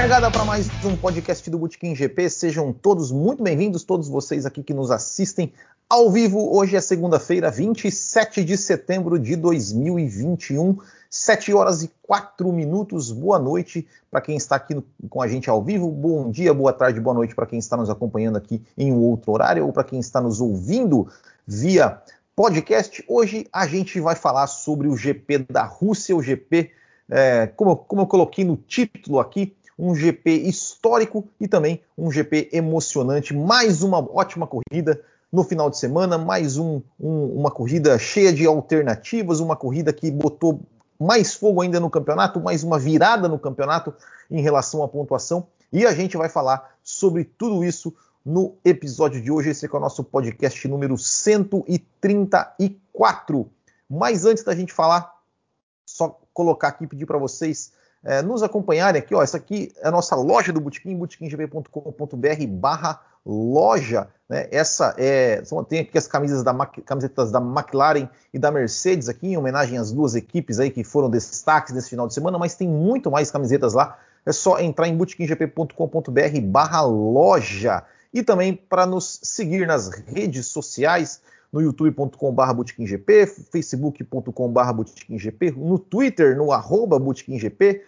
Largada para mais um podcast do Botequim GP. Sejam todos muito bem-vindos, todos vocês aqui que nos assistem ao vivo. Hoje é segunda-feira, 27 de setembro de 2021, 7 horas e 4 minutos. Boa noite para quem está aqui no, com a gente ao vivo. Bom dia, boa tarde, boa noite para quem está nos acompanhando aqui em outro horário ou para quem está nos ouvindo via podcast. Hoje a gente vai falar sobre o GP da Rússia, o GP, é, como, como eu coloquei no título aqui, um GP histórico e também um GP emocionante. Mais uma ótima corrida no final de semana, mais um, um, uma corrida cheia de alternativas, uma corrida que botou mais fogo ainda no campeonato, mais uma virada no campeonato em relação à pontuação. E a gente vai falar sobre tudo isso no episódio de hoje. Esse é o nosso podcast número 134. Mas antes da gente falar, só colocar aqui e pedir para vocês é, nos acompanharem aqui, ó, essa aqui é a nossa loja do Botequim, botequimgp.com.br barra loja, né? Essa é, tem aqui as camisas da, camisetas da McLaren e da Mercedes aqui, em homenagem às duas equipes aí que foram destaques nesse final de semana, mas tem muito mais camisetas lá, é só entrar em botequimgp.com.br barra loja, e também para nos seguir nas redes sociais, no youtube.com.br botequimgp, facebook.com.br botequimgp, no Twitter, no arroba botequimgp,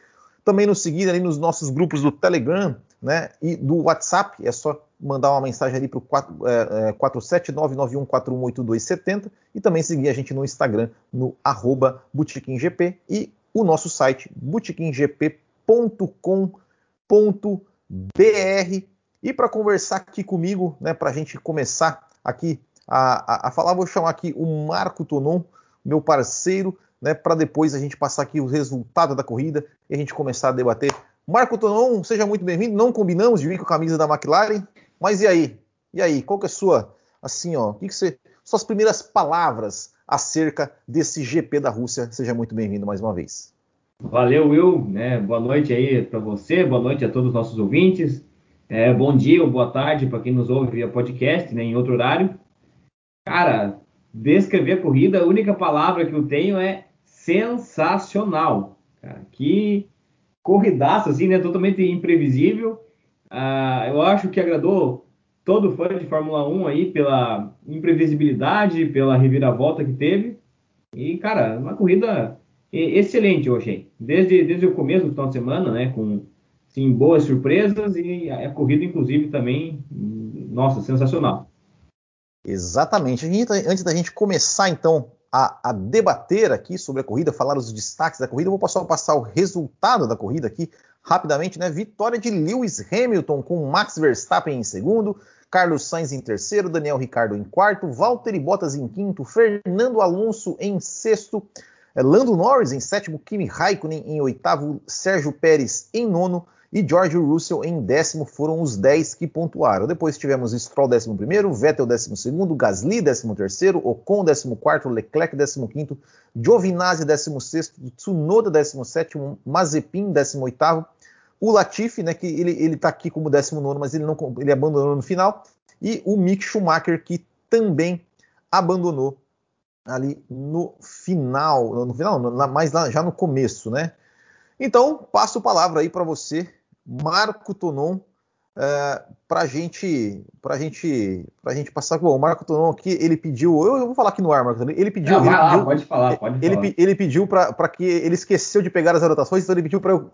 também nos seguir ali nos nossos grupos do Telegram né, e do WhatsApp, é só mandar uma mensagem ali para o é, é, 47991418270 e também seguir a gente no Instagram, no arroba botequimgp e o nosso site botequimgp.com.br e para conversar aqui comigo, né, para a gente começar aqui a, a, falar, vou chamar aqui o Marco Tonon, meu parceiro, né, para depois a gente passar aqui o resultado da corrida e a gente começar a debater. Marco Tonon, seja muito bem-vindo. Não combinamos de vir com a camisa da McLaren, mas e aí? E aí? Qual que é a sua, assim, ó, que que você, suas primeiras palavras acerca desse GP da Rússia? Seja muito bem-vindo mais uma vez. Valeu, Will. Né? Boa noite aí para você, boa noite a todos os nossos ouvintes. É, bom dia ou boa tarde para quem nos ouve via podcast, né, em outro horário. Cara, descrever a corrida, a única palavra que eu tenho é sensacional. Cara, que corridaça, assim, né? Totalmente imprevisível. Ah, eu acho que agradou todo fã de Fórmula 1 aí pela imprevisibilidade, pela reviravolta que teve. E, cara, uma corrida excelente, achei. Desde, desde o começo do final de semana, né? Com sim, boas surpresas e a corrida, inclusive, também, nossa, sensacional. Exatamente. Antes da gente começar, então, a, a, debater aqui sobre a corrida, falar os destaques da corrida, eu vou passar, passar o resultado da corrida aqui rapidamente, né? Vitória de Lewis Hamilton com Max Verstappen em segundo, Carlos Sainz em terceiro, Daniel Ricardo em quarto, Valtteri Bottas em quinto, Fernando Alonso em sexto, eh, Lando Norris em sétimo, Kimi Raikkonen em oitavo, Sérgio Pérez em nono, e George Russell em décimo foram os 10 que pontuaram. Depois tivemos Stroll décimo primeiro, Vettel décimo segundo, Gasly décimo terceiro, Ocon décimo quarto, Leclerc décimo quinto, Giovinazzi décimo sexto, Tsunoda décimo sétimo, Mazepin décimo oitavo, o Latifi, né, que ele, ele tá aqui como décimo nono, mas ele não ele abandonou no final, e o Mick Schumacher que também abandonou ali no final, no final, mas lá, já no começo, né? Então, passo a palavra aí para você, Marco Tonon, é, para gente, pra gente, pra gente passar. Bom, o Marco Tonon aqui, ele pediu, eu, vou falar aqui no ar, Marco Ele pediu, Não, ele lá, pediu, pode falar, pode ele, falar. Ele pediu para que ele esqueceu de pegar as anotações, então ele pediu para eu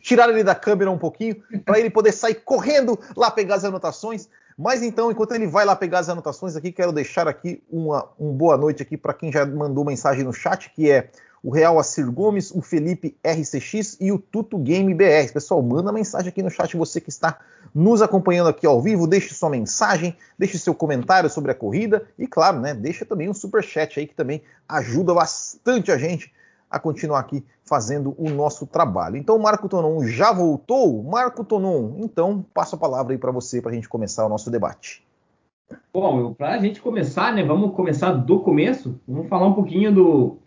tirar ele da câmera um pouquinho, para ele poder sair correndo lá pegar as anotações. Mas então, enquanto ele vai lá pegar as anotações aqui, quero deixar aqui uma, uma boa noite aqui para quem já mandou mensagem no chat, que é o Real Acir Gomes, o Felipe RCX e o Tuto Game BR. Pessoal, manda mensagem aqui no chat, você que está nos acompanhando aqui ao vivo, deixe sua mensagem, deixe seu comentário sobre a corrida e, claro, né, deixa também um super chat aí que também ajuda bastante a gente a continuar aqui fazendo o nosso trabalho. Então, Marco Tonon já voltou? Marco Tonon, então passo a palavra aí para você para a gente começar o nosso debate. Bom, para a gente começar, né, vamos começar do começo. Vamos falar um pouquinho do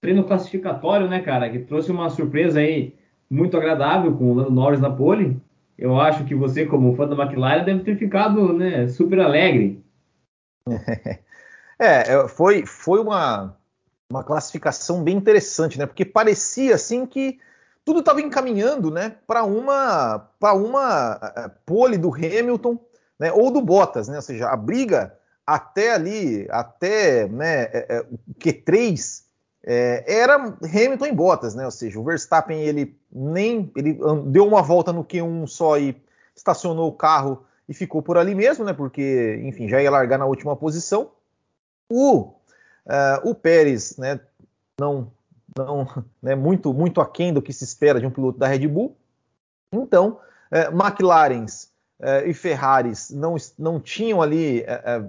treino classificatório, né, cara, que trouxe uma surpresa aí muito agradável com o Lando Norris na pole. Eu acho que você, como fã da McLaren, deve ter ficado né, super alegre. É, foi, foi uma, uma classificação bem interessante, né? Porque parecia assim que tudo estava encaminhando né, para uma, pra uma uh, pole do Hamilton né, ou do Bottas, né, ou seja, a briga até ali, até né, é, é, o Q3 é, era Hamilton em Bottas, né, ou seja, o Verstappen ele nem ele deu uma volta no Q1 só e estacionou o carro e ficou por ali mesmo, né, porque enfim já ia largar na última posição. O, uh, o Pérez, né, não não, né, muito, muito aquém do que se espera de um piloto da Red Bull. Então, é, McLarens é, e Ferraris não, não tinham ali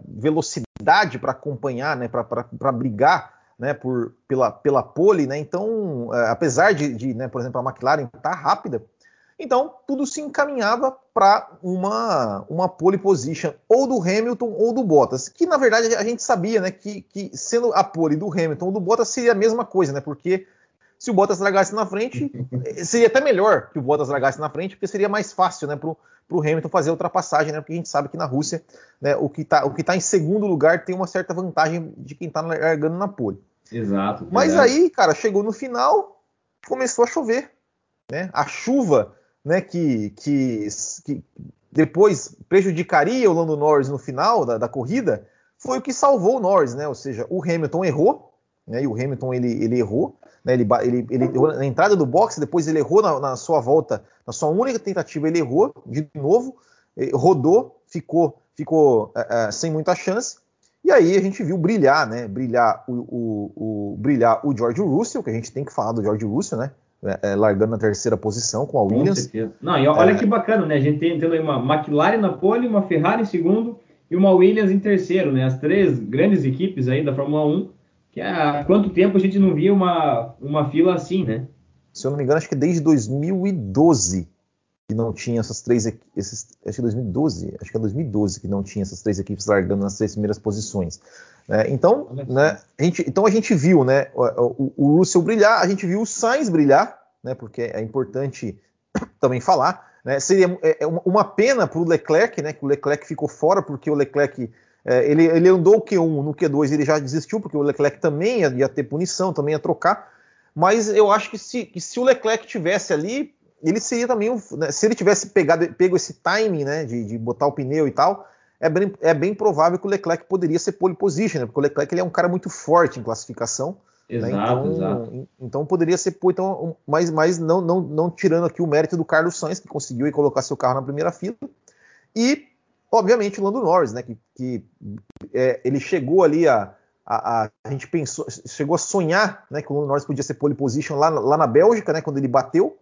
velocidade para acompanhar, né, para brigar né, por, pela, pela pole. Né, então, é, apesar de, de né, por exemplo, a McLaren estar tá rápida, então, tudo se encaminhava para uma, uma pole position ou do Hamilton ou do Bottas, que na verdade a gente sabia né, que, que sendo a pole do Hamilton ou do Bottas seria a mesma coisa, né? Porque se o Bottas largasse na frente, seria até melhor que o Bottas largasse na frente, porque seria mais fácil né, para o Hamilton fazer a ultrapassagem, né? Porque a gente sabe que na Rússia né, o que está tá em segundo lugar tem uma certa vantagem de quem está largando na pole. Exato. Mas aí, cara, chegou no final, começou a chover. Né? A chuva né, que, que, que, depois prejudicaria o Lando Norris no final da, da, corrida, foi o que salvou o Norris, né? Ou seja, o Hamilton errou, né? E o Hamilton ele, ele errou, né? Ele, ele, ele errou na entrada do box, depois ele errou na, na, sua volta, na sua única tentativa ele errou de novo, rodou, ficou, ficou é, é, sem muita chance. E aí a gente viu brilhar, né? Brilhar o, o, o, brilhar o George Russell, que a gente tem que falar do George Russell, né? É, é, largando na terceira posição com a Williams. Com certeza. Não, e olha é... que bacana, né? A gente tem tendo aí uma McLaren na pole, uma Ferrari em segundo e uma Williams em terceiro, né? As três grandes equipes aí da Fórmula 1, que há quanto tempo a gente não via uma, uma fila assim, né? Se eu não me engano, acho que desde 2012 que não tinha essas três esses, acho que 2012, acho que é 2012 que não tinha essas três equipes largando nas três primeiras posições. É, então, né, a gente, então a gente viu né, o, o, Russell brilhar, a gente viu o Sainz brilhar, né, porque é importante também falar. Né, seria é, é uma pena para o Leclerc, né, que o Leclerc ficou fora, porque o Leclerc é, ele, ele, andou o Q1, no Q2 ele já desistiu, porque o Leclerc também ia, ia ter punição, também ia trocar. Mas eu acho que se, que se o Leclerc tivesse ali, ele seria também, né, se ele tivesse pegado, pego esse timing né, de, de botar o pneu e tal, é bem, é bem provável que o Leclerc poderia ser pole position, né? porque o Leclerc ele é um cara muito forte em classificação. Né? Exato, né? então, exato. Então poderia ser, então, mas, mas não, não, não tirando aqui o mérito do Carlos Sainz, que conseguiu colocar seu carro na primeira fila. E, obviamente, o Lando Norris, né? Que, que é, ele chegou ali a, a, a, a, gente pensou, chegou a sonhar né, que o Lando Norris podia ser pole position lá, lá na Bélgica, né, quando ele bateu.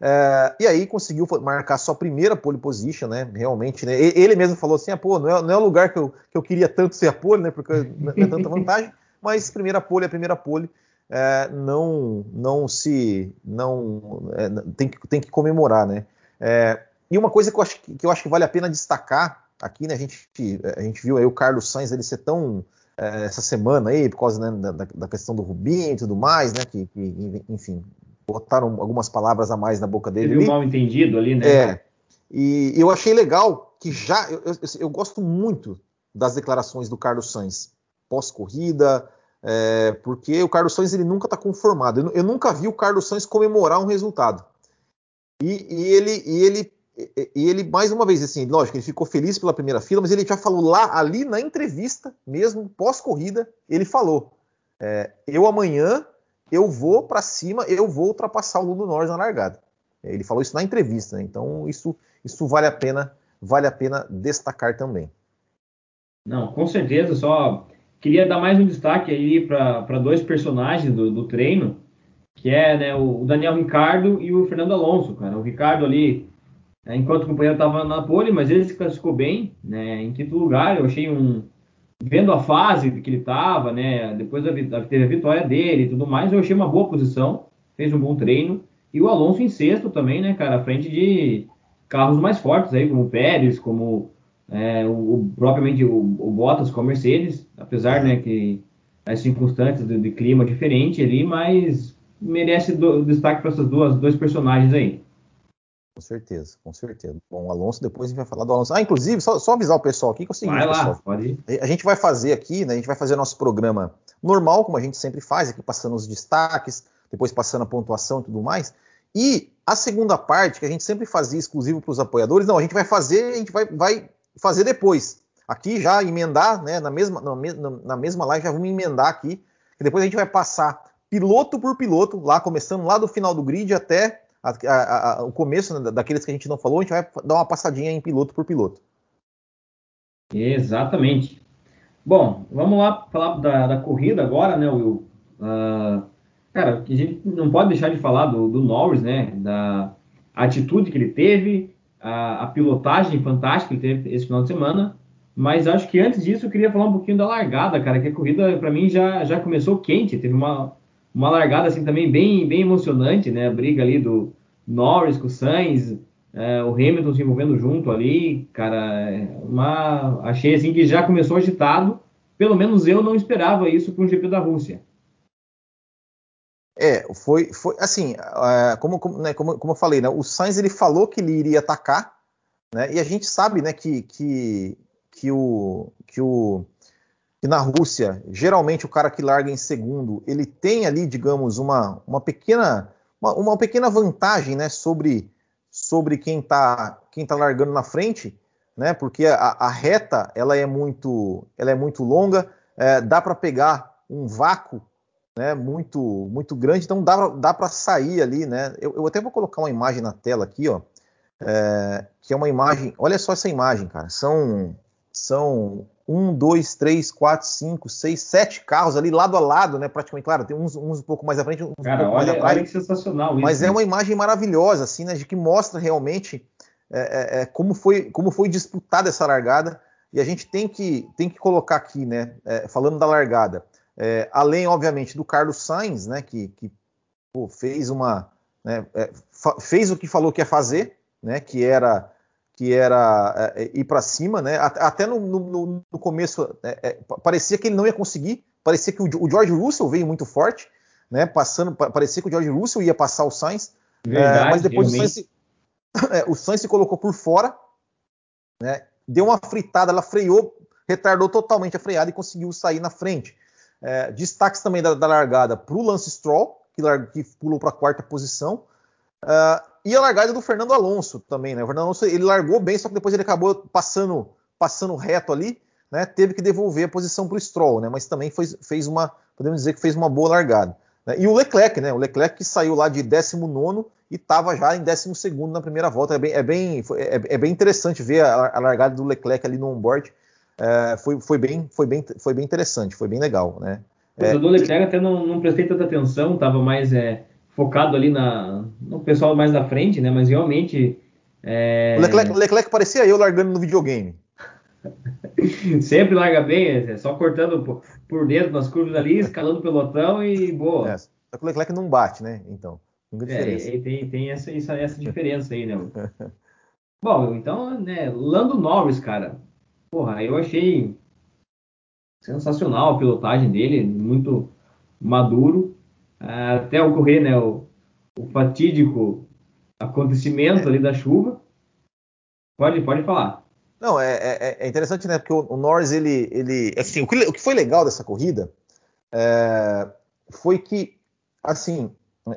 É, e aí conseguiu marcar sua primeira pole position, né? Realmente, né? Ele mesmo falou assim: ah, pô, não é, não é o lugar que eu, que eu queria tanto ser a pole, né? Porque não é tanta vantagem, mas primeira pole é primeira pole. É, não, não se, não é, tem, que, tem que comemorar, né? É, e uma coisa que eu, acho, que eu acho que vale a pena destacar aqui, né? A gente, a gente viu aí o Carlos Sainz ele ser tão é, essa semana aí por causa né, da, da, questão do Rubinho e tudo mais, né? Que, que enfim, botaram algumas palavras a mais na boca dele. Teve um mal entendido ali, né? É. E eu achei legal que já. Eu, eu, eu gosto muito das declarações do Carlos Sainz pós-corrida, é, porque o Carlos Sainz ele nunca está conformado. Eu, eu, nunca vi o Carlos Sainz comemorar um resultado. E, e, ele, e, ele, e ele, mais uma vez, assim, lógico, ele ficou feliz pela primeira fila, mas ele já falou lá, ali na entrevista, mesmo pós-corrida, ele falou: é, eu amanhã eu vou para cima, eu vou ultrapassar o Lando Norris na largada. Ele falou isso na entrevista, né? então isso, isso vale a pena, vale a pena destacar também. Não, com certeza. Só queria dar mais um destaque aí para dois personagens do, do, treino, que é né, o Daniel Ricardo e o Fernando Alonso, cara. O Ricardo ali, né, enquanto o companheiro estava na pole, mas ele se classificou bem, né, em quinto lugar. Eu achei um, vendo a fase que ele estava, né? Depois teve a vitória dele e tudo mais, eu achei uma boa posição, fez um bom treino. E o Alonso em sexto também, né, cara, à frente de carros mais fortes aí, como o Pérez, como é, o, o, propriamente o, o, Bottas com a Mercedes, apesar, né, que as circunstâncias de, de clima diferente ali, mas merece do, destaque para essas duas dois personagens aí. Com certeza, com certeza. Bom, o Alonso, depois a gente vai falar do Alonso. Ah, inclusive, só, só avisar o pessoal aqui que é o seguinte, vai lá, pessoal, pode ir. A gente vai fazer aqui, né? A gente vai fazer nosso programa normal, como a gente sempre faz, aqui passando os destaques, depois passando a pontuação e tudo mais. E a segunda parte, que a gente sempre fazia exclusivo para os apoiadores, não, a gente vai fazer, a gente vai, vai fazer depois. Aqui já emendar, né, na mesma, na, na mesma live, já vamos emendar aqui, e depois a gente vai passar piloto por piloto, lá começando lá do final do grid até a, a, a, o começo né, daqueles que a gente não falou, a gente vai dar uma passadinha em piloto por piloto. Exatamente. Bom, vamos lá falar da, da corrida agora, né, Will? Uh, cara, a gente não pode deixar de falar do, do Norris, né? Da atitude que ele teve, a, a, pilotagem fantástica que ele teve esse final de semana. Mas acho que antes disso eu queria falar um pouquinho da largada, cara, que a corrida para mim já, já começou quente. Teve uma, uma largada assim também bem, bem emocionante, né? A briga ali do Norris com o Sainz, é, o Hamilton se envolvendo junto ali, cara, é uma achei assim que já começou agitado. Pelo menos eu não esperava isso para um GP da Rússia. É, foi, foi assim, uh, como, como, né, como, como, eu falei, né, o Sainz ele falou que ele iria atacar, né, e a gente sabe, né, que, que, que o, que o que na Rússia, geralmente o cara que larga em segundo, ele tem ali, digamos, uma, uma pequena uma, uma pequena vantagem, né, sobre sobre quem está quem tá largando na frente, né? Porque a, a, reta ela é muito ela é muito longa, é, dá para pegar um vácuo, né? Muito muito grande, então dá dá para sair ali, né? Eu, eu, até vou colocar uma imagem na tela aqui, ó, é, que é uma imagem. Olha só essa imagem, cara. São são um, dois, três, quatro, cinco, seis, sete carros ali lado a lado, né? Praticamente, claro, tem uns, uns um pouco mais à frente, uns Cara, um pouco olha, mais atrás. Olha que sensacional isso. Mas é uma imagem maravilhosa, assim, né? De que mostra realmente é, é, é, como, foi, como foi disputada essa largada. E a gente tem que, tem que colocar aqui, né? É, falando da largada, é, além, obviamente, do Carlos Sainz, né? Que, que pô, fez uma. Né, é, fez o que falou que ia fazer, né? Que era que era é, é ir para cima, né? Até no, no, no começo é, é, parecia que ele não ia conseguir, parecia que o, o, George Russell veio muito forte, né? Passando, parecia que o George Russell ia passar o Sainz, é, Verdade, mas depois o Sainz, se, o Sainz, se, colocou por fora, né? Deu uma fritada, ela freou, retardou totalmente a freada e conseguiu sair na frente. destaques também da, da largada para o Lance Stroll, que, que pulou para a quarta posição. Uh, e a largada do Fernando Alonso também, né? O Fernando Alonso ele largou bem, só que depois ele acabou passando, passando reto ali, né? Teve que devolver a posição para o Stroll, né? Mas também foi, fez uma, podemos dizer que fez uma boa largada. Né? E o Leclerc, né? O Leclerc que saiu lá de 19 e estava já em 12 na primeira volta. É bem, é bem, é, é bem interessante ver a, a, largada do Leclerc ali no onboard. É, foi, foi, bem, foi, bem, foi bem interessante, foi bem legal, né? É, o do Leclerc até não, não prestei tanta atenção, estava mais é, focado ali na, no pessoal mais da frente, né? Mas realmente. É... O, Leclerc, Leclerc parecia eu largando no videogame. Sempre larga bem, é só cortando por, dentro nas curvas ali, escalando o pelotão e boa. É, só que o Leclerc não bate, né? Então, é, diferença. É, tem, tem essa, essa, essa diferença aí, né? Bom, então, né, Lando Norris, cara, porra, eu achei sensacional a pilotagem dele, muito maduro até ocorrer né, o, o fatídico acontecimento ali da chuva. Pode, pode falar. Não, é, é, é interessante, né? Porque o, o, Norris, ele. ele assim, o, que, o que foi legal dessa corrida é, foi que, assim,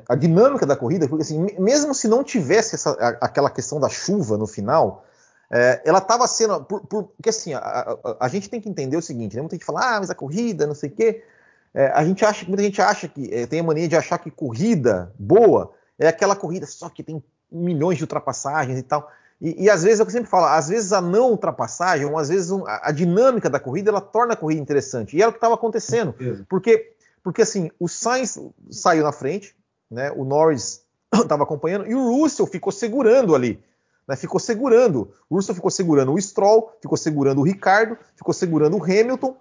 a dinâmica da corrida, assim, mesmo se não tivesse essa, aquela questão da chuva no final, é, ela estava sendo. Por, por, porque assim, a, a, a, gente tem que entender o seguinte, né? Muita gente fala, ah, mas a corrida, não sei o quê. É, a gente acha, muita gente acha que é, tem a mania de achar que corrida boa é aquela corrida só que tem milhões de ultrapassagens e tal. E, e às vezes é o que eu sempre falo, às vezes a não ultrapassagem, ou às vezes um, a, a, dinâmica da corrida, ela torna a corrida interessante. E era o que estava acontecendo. Porque, porque assim, o Sainz saiu na frente, né? O Norris estava acompanhando e o Russell ficou segurando ali. Né, ficou segurando. O Russell ficou segurando o Stroll, ficou segurando o Ricardo, ficou segurando o Hamilton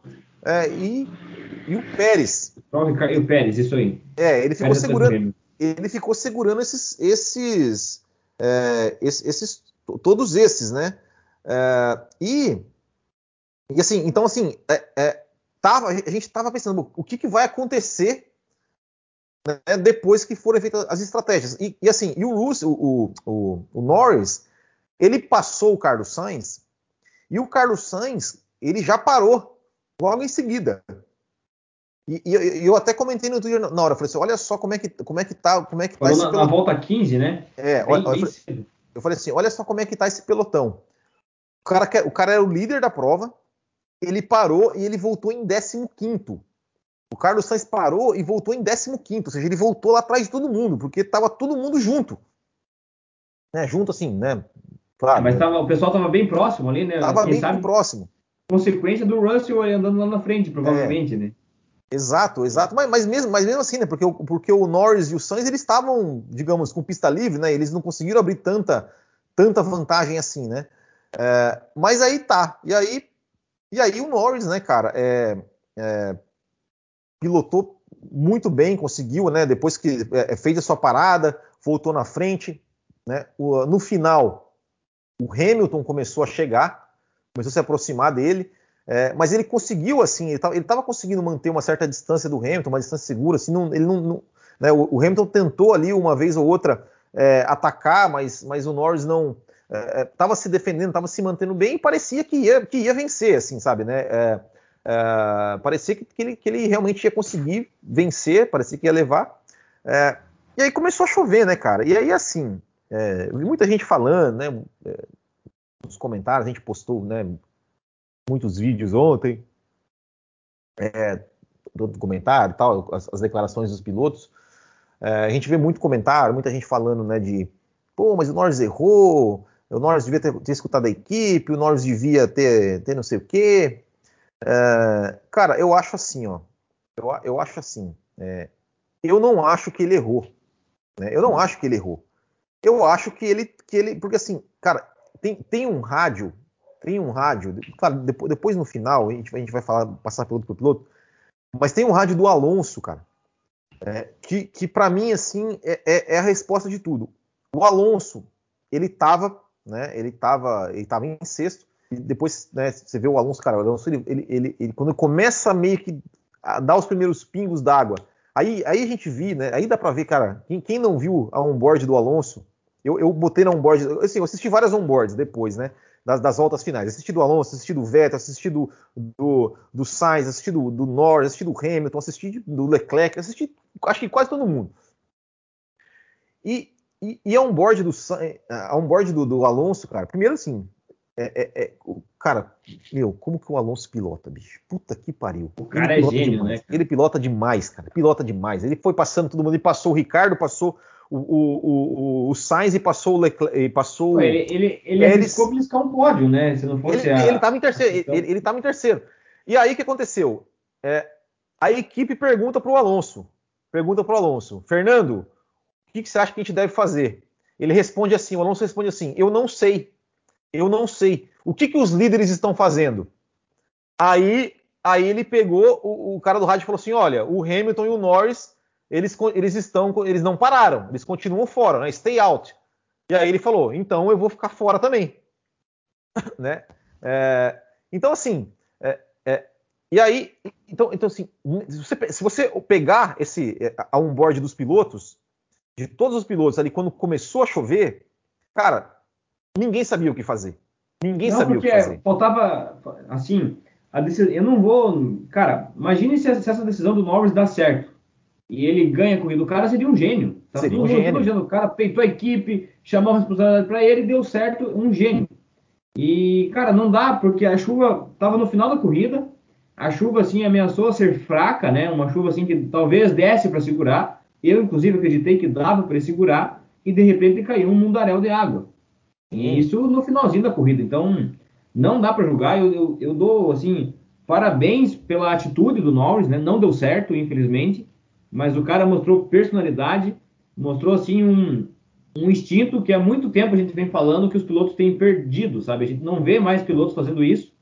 é, e e o Pérez. E o Pérez, isso aí. É, ele ficou Pérez segurando. Ele ficou segurando esses, esses, é, esses, todos esses, né? É, e, e assim, então assim, é, é tava, a gente estava pensando o que, que vai acontecer né, depois que forem feitas as estratégias. E, e assim, e o, Russo, o, o, o, Norris, ele passou o Carlos Sainz e o Carlos Sainz ele já parou logo em seguida. E, e, eu até comentei no Twitter na hora, falei assim, olha só como é que, como é que tá, como é que tá na, na, volta 15, né? É, bem, olha, bem eu, falei, eu, falei, assim, olha só como é que tá esse pelotão. O cara, o cara era o líder da prova, ele parou e ele voltou em 15 O Carlos Sainz parou e voltou em 15 ou seja, ele voltou lá atrás de todo mundo, porque tava todo mundo junto. Né, junto assim, né? Claro, é, mas tava, o pessoal tava bem próximo ali, né? Tava bem sabe, próximo. Consequência do Russell andando lá na frente, provavelmente, é. né? Exato, exato. Mas, mas, mesmo, mas mesmo assim, né? Porque, porque o Norris e o Sainz eles estavam, digamos, com pista livre, né? Eles não conseguiram abrir tanta, tanta vantagem assim, né? É, mas aí tá. E aí, e aí o Norris, né, cara, é, é, pilotou muito bem, conseguiu, né? Depois que é, fez a sua parada, voltou na frente, né? O, no final, o Hamilton começou a chegar, começou a se aproximar dele. É, mas ele conseguiu, assim, ele estava conseguindo manter uma certa distância do Hamilton, uma distância segura, assim, não, ele não, não né, o, o, Hamilton tentou ali uma vez ou outra é, atacar, mas, mas o Norris não estava é, é se defendendo, estava se mantendo bem e parecia que ia, que ia vencer, assim, sabe, né? É, é, parecia que, que, ele, que, ele, realmente ia conseguir vencer, parecia que ia levar. e aí começou a chover, né, cara? E aí, assim, muita gente falando, né? Nos comentários, a gente postou, né? muitos vídeos ontem, é, do comentário tal, as, as, declarações dos pilotos. É, a gente vê muito comentário, muita gente falando, né, de pô, mas o Norris errou, o Norris devia ter, ter escutado a equipe, o Norris devia ter, ter não sei o quê. É, cara, eu acho assim, ó, eu, eu acho assim, é, eu não acho que ele errou, né? Eu não acho que ele errou. Eu acho que ele, que ele, porque assim, cara, tem, tem um rádio tem um rádio, claro, depois, depois no final a gente, a gente vai falar, passar piloto por piloto, mas tem um rádio do Alonso, cara, é, que, que para mim, assim, é, é, é, a resposta de tudo. O Alonso, ele tava, né, ele tava, ele tava em sexto, e depois, né, você vê o Alonso, cara, o Alonso, ele, ele, ele, ele quando começa meio que a dar os primeiros pingos d'água, aí, aí a gente viu, né, aí dá pra ver, cara, quem, quem não viu a onboard do Alonso, eu, eu botei na onboard, assim, eu assisti várias onboards depois, né, das, das, voltas finais. Assisti do Alonso, assisti do Vettel, assisti do, do, do Sainz, assisti do, do Norris, assisti do Hamilton, assisti do Leclerc, assisti acho que quase todo mundo. E, e, e a onboard do, a onboard do, do Alonso, cara, primeiro assim, é, é, é, cara, meu, como que o Alonso pilota, bicho? Puta que pariu. O cara é gênio, demais. né? Ele pilota demais, cara. Pilota demais. Ele foi passando todo mundo, ele passou o Ricardo, passou o, o, o, Sainz e passou o Leclerc. Passou ele, ele, ele arriscou beliscar um pódio, né? Se não fosse ele, a, ele estava em terceiro. Então... Ele, ele em terceiro. E aí o que aconteceu? É, a equipe pergunta para o Alonso. Pergunta para o Alonso, Fernando, o que, que, você acha que a gente deve fazer? Ele responde assim, o Alonso responde assim, eu não sei. Eu não sei. O que, que os líderes estão fazendo? Aí, aí ele pegou, o, o cara do rádio falou assim: olha, o Hamilton e o Norris eles, eles estão, eles não pararam, eles continuam fora, né? Stay out. E aí ele falou, então eu vou ficar fora também, né? É, então assim, é, é, e aí, então, então assim, se você, se você pegar esse a onboard dos pilotos, de todos os pilotos ali quando começou a chover, cara, ninguém sabia o que fazer. Ninguém não, sabia o que fazer. Faltava, assim, a decisão, eu não vou, cara, imagine se essa decisão do Norris dá certo e ele ganha a corrida, o cara seria um gênio. Tá seria um gênio. O cara peitou a equipe, chamou a responsabilidade para ele, deu certo, um gênio. E, cara, não dá, porque a chuva estava no final da corrida, a chuva, assim, ameaçou ser fraca, né? Uma chuva, assim, que talvez desse para segurar. Eu, inclusive, acreditei que dava para segurar, e de repente caiu um mundaréu de água. E isso no finalzinho da corrida. Então, não dá para julgar. Eu, eu, eu, dou, assim, parabéns pela atitude do Norris, né? Não deu certo, infelizmente mas o cara mostrou personalidade, mostrou assim um, um instinto que há muito tempo a gente vem falando que os pilotos têm perdido, sabe? A gente não vê mais pilotos fazendo isso.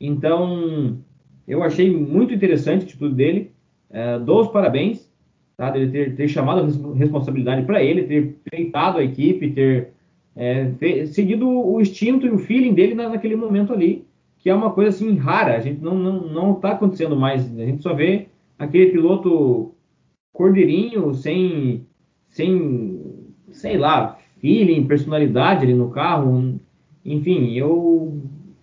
Então, eu achei muito interessante a atitude dele. É, dou os parabéns, tá? Dele ter, ter chamado a responsabilidade para ele, ter feitado a equipe, ter é, seguido o instinto e o feeling dele na, naquele momento ali, que é uma coisa assim rara. A gente não não não está acontecendo mais. A gente só vê aquele piloto cordeirinho, sem, sem, sei lá, feeling, personalidade ali no carro. Enfim, eu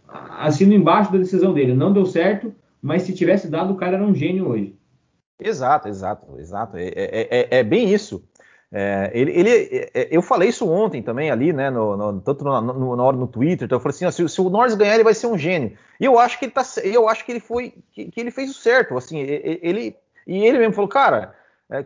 assino embaixo da decisão dele. Não deu certo, mas se tivesse dado, o cara era um gênio hoje. Exato, exato, exato. É, é, é, é bem isso. É, ele, ele, é, eu falei isso ontem também ali, né? No, no, tanto no, no, na hora no Twitter. Então eu falei assim: ó, se, se, o Norris ganhar, ele vai ser um gênio. E eu acho que ele tá, eu acho que ele foi, que, que ele fez o certo. Assim, ele e ele mesmo falou, cara, é,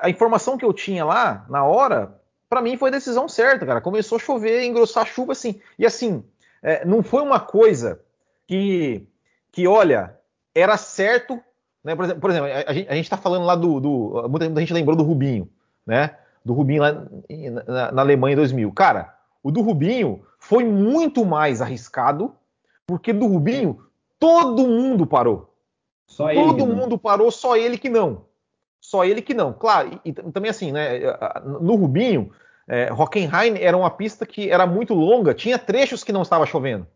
a informação que eu tinha lá na hora, para mim foi a decisão certa, cara. Começou a chover, engrossar a chuva assim. E assim, é, não foi uma coisa que, que olha, era certo. Né? Por exemplo, por exemplo a, gente, a gente tá falando lá do, do. Muita gente lembrou do Rubinho né? Do Rubinho lá na, na Alemanha em 2000. Cara, o do Rubinho foi muito mais arriscado, porque do Rubinho todo mundo parou. Só ele todo mundo não. parou, só ele que não. Só ele que não. Claro, e, e também assim, né? No Rubinho, é, Hockenheim era uma pista que era muito longa, tinha trechos que não estava chovendo.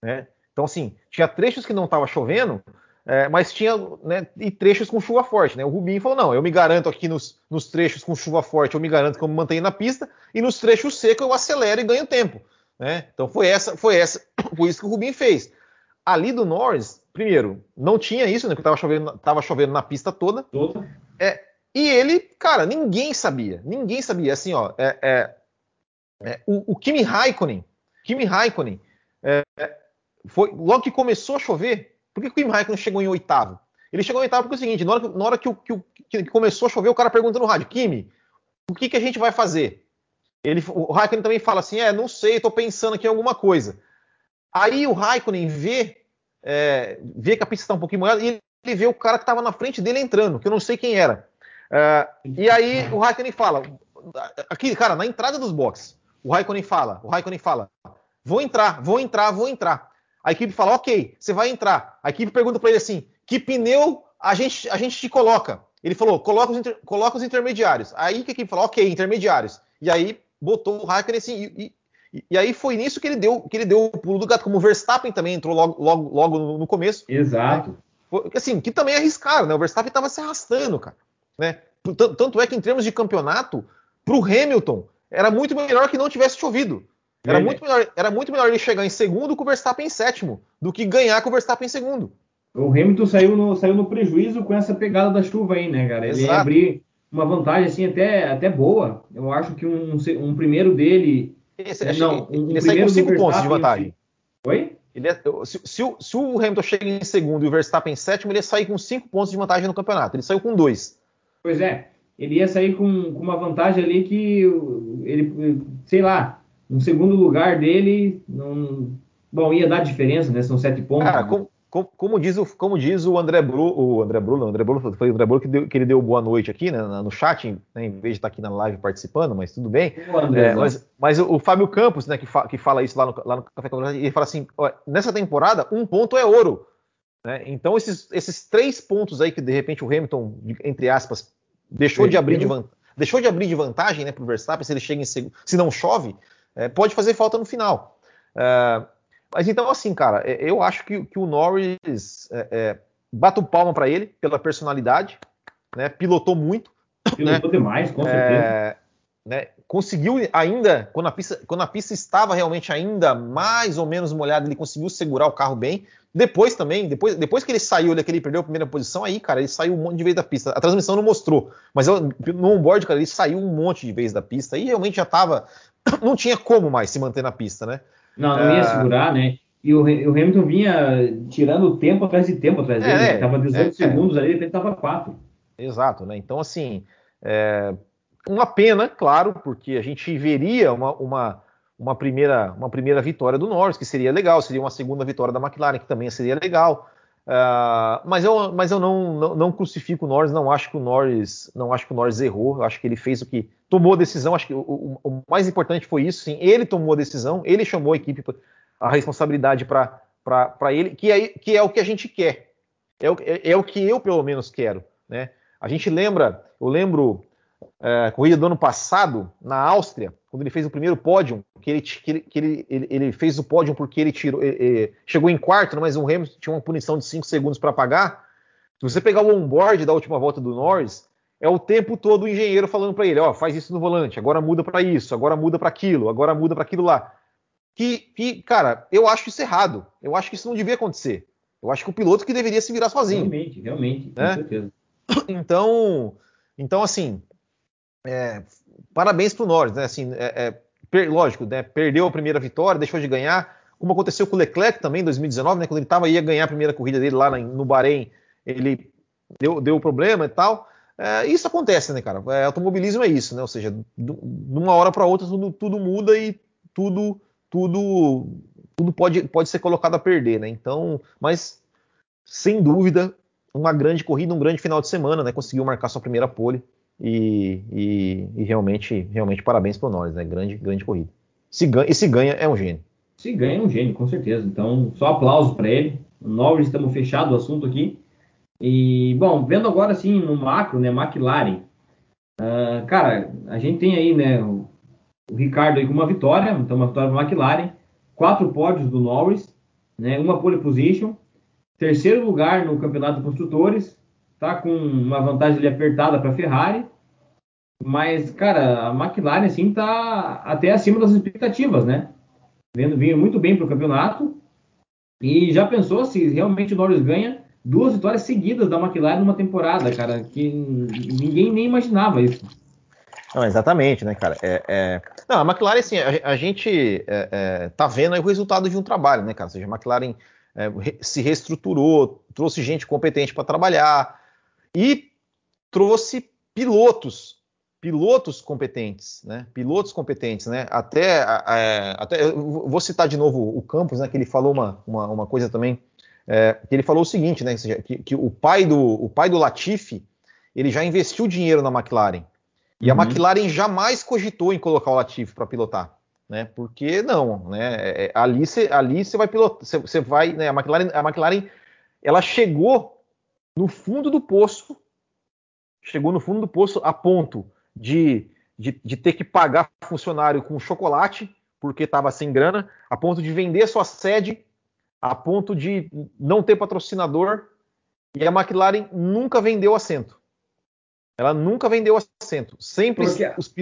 Né? Então, assim, tinha trechos que não estava chovendo, é, mas tinha né, e trechos com chuva forte. Né? O Rubinho falou: não, eu me garanto aqui nos, nos, trechos com chuva forte, eu me garanto que eu me mantenho na pista, e nos trechos secos eu acelero e ganho tempo. Né? Então foi essa, foi essa, foi isso que o Rubinho fez. Ali do Norris, primeiro, não tinha isso, né? Porque estava chovendo, chovendo na pista toda. Toda. É, e ele, cara, ninguém sabia. Ninguém sabia. Assim, ó, é, é, é o, o Kimi Raikkonen, Kimi Raikkonen, é, foi logo que começou a chover, por que o Kimi Raikkonen chegou em oitavo? Ele chegou em oitavo porque é o seguinte, na hora, que, na hora que, que, que, começou a chover, o cara pergunta no rádio, Kimi, o que, que a gente vai fazer? Ele, o Raikkonen também fala assim, é, não sei, estou pensando aqui em alguma coisa. Aí o Raikkonen vê, é, vê que a pista está um pouquinho molhada e ele vê o cara que estava na frente dele entrando, que eu não sei quem era. É, e aí o Raikkonen fala, aqui, cara, na entrada dos boxes, o Raikkonen fala, o Raikkonen fala, vou entrar, vou entrar, vou entrar. A equipe fala, ok, você vai entrar. A equipe pergunta para ele assim, que pneu a gente, a gente te coloca? Ele falou, coloca os, inter, coloca os intermediários. Aí que a equipe falou, ok, intermediários. E aí botou o Raikkonen assim, e, e, e, aí foi nisso que ele deu que ele deu o pulo do gato, como o Verstappen também entrou logo, logo, logo no, no começo. Exato. Né? Assim, que também arriscado, né? O Verstappen estava se arrastando, cara. Né? Tanto é que em termos de campeonato, para o Hamilton, era muito melhor que não tivesse chovido. Era, muito melhor, era muito melhor ele chegar em segundo com o Verstappen em sétimo do que ganhar com o Verstappen em segundo. O Hamilton saiu no, saiu no prejuízo com essa pegada da chuva aí, né, cara? Ele Exato. ia abrir uma vantagem assim até, até boa. Eu acho que um, um primeiro dele. Esse, não, um, ele um sai com cinco pontos de vantagem. Oi? Ele é, se, se, o, se, o Hamilton chega em segundo e o Verstappen em sétimo, ele ia sair com cinco pontos de vantagem no campeonato. Ele saiu com dois. Pois é. Ele ia sair com, com uma vantagem ali que ele, sei lá, um segundo lugar dele, não, bom, ia dar diferença, né? São sete pontos. Cara, como, como, como, diz o, como diz o André Bru, o André Bru, não, o André Bru foi o André Bru que, deu, que ele deu boa noite aqui, né, no chat, né, em vez de estar aqui na live participando, mas tudo bem. André, é, mas, mas o, o, Fábio Campos, né, que, fa, que fala isso lá no, lá no Café com ele fala assim: ó, nessa temporada, um ponto é ouro. Né? Então, esses, esses três pontos aí que de repente o Hamilton, entre aspas, deixou de abrir de, van, deixou de abrir de vantagem né, para o Verstappen se ele chega em segundo, se não chove, é, pode fazer falta no final. É, mas então, assim, cara, é, eu acho que, que o Norris é, é bato palma para ele pela personalidade, né? Pilotou muito. Pilotou né? demais, com certeza. É, né? Conseguiu ainda, quando a, pista, quando a pista estava realmente ainda mais ou menos molhada, ele conseguiu segurar o carro bem. Depois também, depois, depois que ele saiu, ele, que ele perdeu a primeira posição, aí, cara, ele saiu um monte de vez da pista. A transmissão não mostrou, mas eu, no onboard, cara, ele saiu um monte de vez da pista e realmente já estava não tinha como mais se manter na pista, né? Não, não ia é... segurar, né? E o, o, Hamilton vinha tirando tempo atrás de tempo atrás dele. É, Estava 18 é, segundos ali, de repente estava 4. Exato, né? Então, assim, é, uma pena, claro, porque a gente veria uma, uma, uma, primeira, uma primeira vitória do Norris, que seria legal, seria uma segunda vitória da McLaren, que também seria legal. Uh, mas eu, mas eu não, não, não, crucifico o Norris, não acho que o Norris, não acho que o Norris errou, eu acho que ele fez o que tomou a decisão, acho que o, o, o mais importante foi isso, sim, ele tomou a decisão, ele chamou a equipe, a responsabilidade para ele, que é, que é o que a gente quer, é o, é, é o que eu pelo menos quero, né? A gente lembra, eu lembro é, corrida do ano passado, na Áustria, quando ele fez o primeiro pódio, que ele, que ele, que ele, ele, fez o pódio porque ele tirou, chegou em quarto, mas o Hamilton tinha uma punição de 5 segundos para pagar. Se você pegar o onboard da última volta do Norris, é o tempo todo o engenheiro falando para ele, ó, faz isso no volante, agora muda para isso, agora muda para aquilo, agora muda para aquilo lá. Que, que, cara, eu acho isso errado. Eu acho que isso não devia acontecer. Eu acho que o piloto que deveria se virar sozinho. Realmente, realmente, com né? certeza. Então, então assim, é, parabéns para o Norris, né? Assim, é, é, per, lógico, né? Perdeu a primeira vitória, deixou de ganhar, como aconteceu com o Leclerc também em 2019, né? Quando ele tava ia ganhar a primeira corrida dele lá no Bahrein, ele deu, deu problema e tal. É, isso acontece, né, cara? É, automobilismo é isso, né? Ou seja, de uma hora para outra tudo, tudo, muda e tudo, tudo, tudo pode, pode ser colocado a perder, né? Então, mas sem dúvida, uma grande corrida, um grande final de semana, né? Conseguiu marcar sua primeira pole e, e, e realmente, realmente parabéns para nós, né? Grande, grande corrida. Se ganha, e se ganha é um gênio. Se ganha é um gênio, com certeza. Então, só aplauso para ele. Nós estamos fechado o assunto aqui. E, bom, vendo agora assim no macro, né, McLaren. Uh, cara, a gente tem aí, né, o, o, Ricardo aí com uma vitória, então uma vitória para McLaren, quatro pódios do Norris, né, uma pole position, terceiro lugar no campeonato de construtores, tá com uma vantagem ali apertada para a Ferrari, mas, cara, a McLaren, assim, tá até acima das expectativas, né? Vendo, vinha muito bem para o campeonato, e já pensou se realmente o Norris ganha duas vitórias seguidas da McLaren numa temporada, cara, que ninguém nem imaginava isso. Não, exatamente, né, cara? É, é... Não, a McLaren, assim, a, a gente é, é tá vendo o resultado de um trabalho, né, cara? Ou seja, a McLaren é, se reestruturou, trouxe gente competente para trabalhar e trouxe pilotos, pilotos competentes, né? Pilotos competentes, né? Até, é, até vou citar de novo o Campos, né? Que ele falou uma, uma, uma coisa também é, que ele falou o seguinte, né, que, que, o pai do o pai do Latifi ele já investiu dinheiro na McLaren e uhum. a McLaren jamais cogitou em colocar o Latifi para pilotar, né? Porque não, né? É, é ali você ali você vai pilotar, você vai, né? A McLaren a McLaren ela chegou no fundo do poço, chegou no fundo do poço a ponto de, de, de ter que pagar funcionário com chocolate porque estava sem grana, a ponto de vender sua sede a ponto de não ter patrocinador e a McLaren nunca vendeu assento. Ela nunca vendeu assento. Sempre os,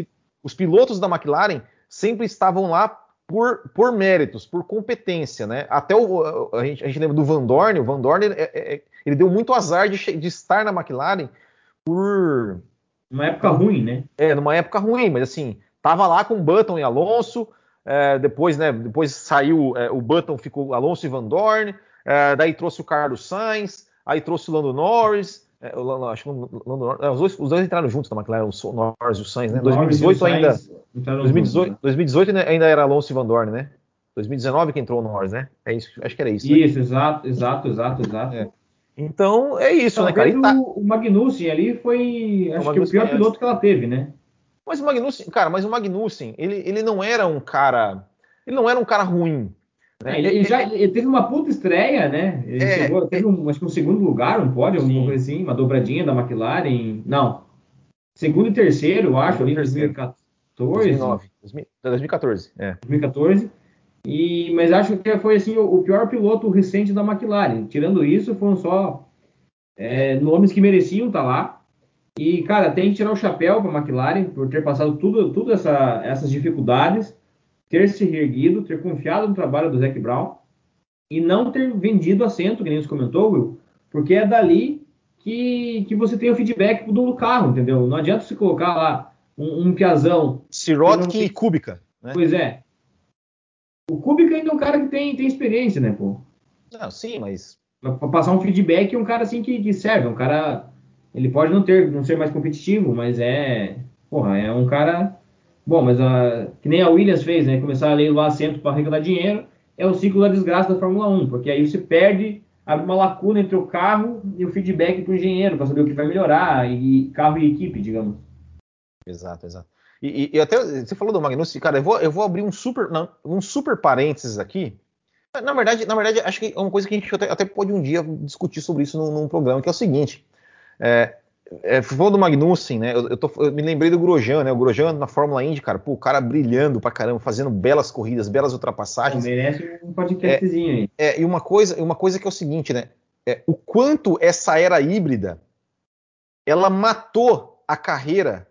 os, pilotos da McLaren sempre estavam lá por, por méritos, por competência, né? Até o, a, gente, a gente lembra do Van Dorn. O Van Dorn é, é, ele deu muito azar de, de estar na McLaren por uma época ruim, né? É, numa época ruim, mas assim, tava lá com Button e Alonso, é, depois, né, depois saiu é, o Button, ficou Alonso e Van Dorn. É, daí trouxe o Carlos Sainz, aí trouxe o Lando Norris. É, o, acho que o é, os, dois, os, dois, entraram juntos na McLaren, o Norris e o Sainz, né? 2018 ainda. 2018, 2018 ainda era Alonso e Van Dorn, né? 2019 que entrou o Norris, né? É isso, acho que era isso. Né? Isso, né? exato, exato, exato, exato. É. Então é isso, né, cara? Tá... O Magnussen ali foi, acho que o pior piloto que ela teve, né? Mas o Magnussen, cara, mas o Magnussen, ele, ele não era um cara. Ele não era um cara ruim. Né? É, ele, ele, já ele teve uma puta estreia, né? Ele é, chegou, teve um, acho que um segundo lugar, um pódio, alguma coisa assim, uma dobradinha da McLaren. Não. Segundo e terceiro, eu acho, ali em 2014. 2009, 2014, é. 2014. E, mas acho que foi assim o, o, pior piloto recente da McLaren. Tirando isso, foram só é, nomes que mereciam estar tá lá. E, cara, tem que tirar o chapéu para a McLaren por ter passado tudo, tudo essa, essas dificuldades, ter se reerguido, ter confiado no trabalho do Zac Brown e não ter vendido assento, que nem você comentou, Will, porque é dali que, que você tem o feedback do carro, entendeu? Não adianta você colocar lá um, um piazão. Sirotkin e Kubica. Né? Pois é. O Kubica ainda é um cara que tem, tem experiência, né, pô? Não, sim, mas. Para passar um feedback, é um cara assim que, que serve, é um cara ele pode não ter, não ser mais competitivo, mas é, porra, é um cara bom, mas a, que nem a Williams fez, né? Começar a leiloar assento para arrecadar dinheiro, é o ciclo da desgraça da Fórmula 1, porque aí você perde, abre uma lacuna entre o carro e o feedback para o engenheiro, para saber o que vai melhorar, e carro e equipe, digamos. Exato, exato. E, e, até você falou do Magnussen, cara, eu vou, eu vou abrir um super, um super parênteses aqui. Na verdade, na verdade, acho que é uma coisa que a gente até, até pode um dia discutir sobre isso num, num programa, que é o seguinte. É, é, falou do Magnussen, né? Eu, eu, tô, eu, me lembrei do Grosjean, né? O Grosjean na Fórmula Indy, cara, pô, o cara brilhando pra caramba, fazendo belas corridas, belas ultrapassagens. Merece um podcastzinho é, aí. É, e uma coisa, uma coisa que é o seguinte, né? É, o quanto essa era híbrida ela matou a carreira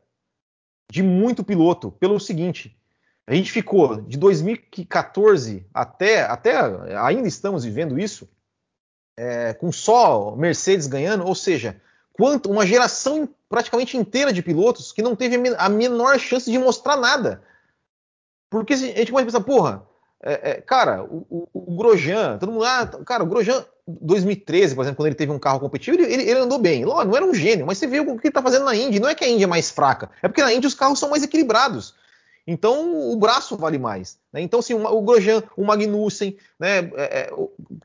de muito piloto pelo seguinte. A gente ficou de 2014 até, até ainda estamos vivendo isso, é, com só Mercedes ganhando, ou seja, quanto uma geração praticamente inteira de pilotos que não teve a menor chance de mostrar nada. Porque a gente começa a pensar, porra, é, é, cara, o, o, o, Grosjean, todo mundo, ah, cara, o Grosjean, 2013, por exemplo, quando ele teve um carro competitivo, ele, ele andou bem. Não era um gênio, mas você vê o que ele tá fazendo na Indy. Não é que a Indy é mais fraca, é porque na Indy os carros são mais equilibrados. Então o braço vale mais. Né? Então, assim, o Grosjean, o Magnussen, né, é, é,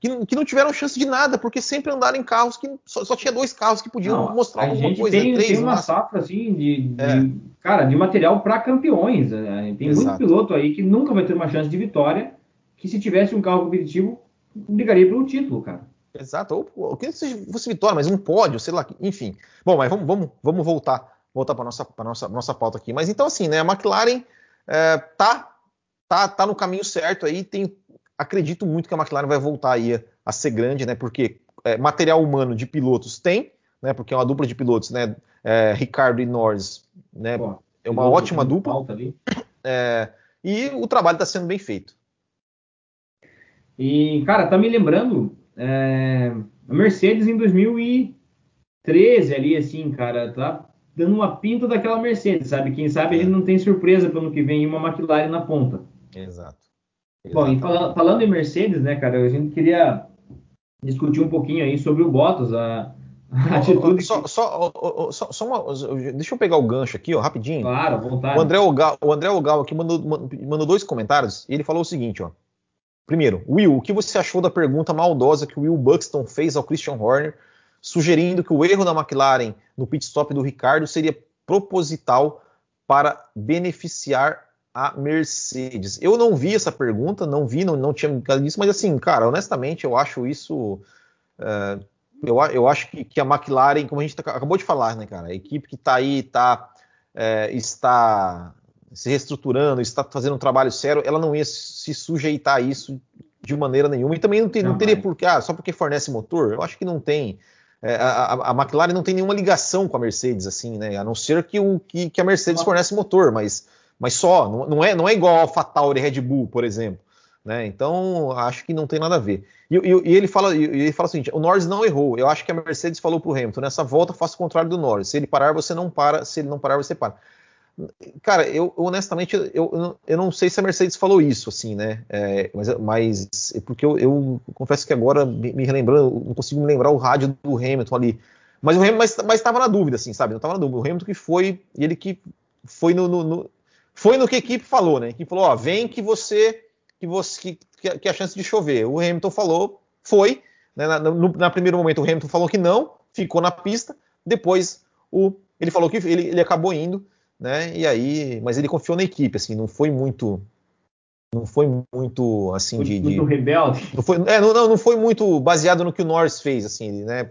que, que, não tiveram chance de nada, porque sempre andaram em carros que só, só tinha dois carros que podiam não, mostrar alguma coisa. Tem, três, tem uma safra assim de, de é. cara, de material para campeões. Né? Tem Exato. muito piloto aí que nunca vai ter uma chance de vitória, que se tivesse um carro competitivo, brigaria pelo título, cara. Exato, ou, que fosse vitória, mas um pódio, sei lá, enfim. Bom, mas vamos, vamos, vamos voltar, voltar para nossa, para nossa, nossa pauta aqui. Mas então assim, né, a McLaren é, tá, tá, tá no caminho certo aí. Tem, acredito muito que a McLaren vai voltar aí a, ser grande, né? Porque é, material humano de pilotos tem, né? Porque é uma dupla de pilotos, né? É, Ricardo e Norris, né? Pô, é uma ótima dupla. É, e o trabalho está sendo bem feito. E, cara, tá me lembrando é, a Mercedes em 2013 ali, assim, cara, tá dando uma pinta daquela Mercedes, sabe? Quem sabe ele não tem surpresa para ano que vem uma McLaren na ponta. Exato. Bom, e fala, falando em Mercedes, né, cara, a gente queria discutir um pouquinho aí sobre o Bottas, a, a atitude. Só, só, só, só uma, deixa eu pegar o gancho aqui, ó, rapidinho. Claro, vontade. O André Ogal, o André Ogal aqui mandou, mandou dois comentários e ele falou o seguinte, ó. Primeiro, Will, o que você achou da pergunta maldosa que o Will Buxton fez ao Christian Horner sugerindo que o erro da McLaren no pit stop do Ricardo seria proposital para beneficiar a Mercedes. Eu não vi essa pergunta, não vi, não, não tinha me disso, mas assim, cara, honestamente, eu acho isso. Uh, eu, eu, acho que, que, a McLaren, como a gente tá, acabou de falar, né, cara, a equipe que está aí tá, é, está se reestruturando, está fazendo um trabalho sério, ela não ia se sujeitar a isso de maneira nenhuma. E também não, não, teria por ah, só porque fornece motor. Eu acho que não tem. É, a, a, McLaren não tem nenhuma ligação com a Mercedes, assim, né? A não ser que, o, que, que a Mercedes fornece motor, mas, mas só, não, não, é, não é igual a AlphaTauri e Red Bull, por exemplo. Né? Então, acho que não tem nada a ver. E, e, e ele, fala, ele fala o seguinte: o Norris não errou. Eu acho que a Mercedes falou para o Hamilton: nessa volta faça o contrário do Norris. Se ele parar, você não para. Se ele não parar, você para. Cara, eu honestamente eu, eu não sei se a Mercedes falou isso, assim, né? É, mas, mas porque eu, eu, confesso que agora, me, relembrando, não consigo me lembrar o rádio do Hamilton ali. Mas o Hamilton, mas estava na dúvida, assim, sabe? Não estava na dúvida. O Hamilton que foi, ele que foi no, no, no, foi no que a equipe falou, né? A equipe falou, ó, vem que você que você que, que a chance de chover. O Hamilton falou, foi. Né? Na, no, na primeiro momento o Hamilton falou que não, ficou na pista. Depois o ele falou que ele, ele acabou indo né? E aí, mas ele confiou na equipe, assim, não foi muito não foi muito assim muito, de, muito rebelde. Não foi, é, não, não foi muito baseado no que o Norris fez, assim, né?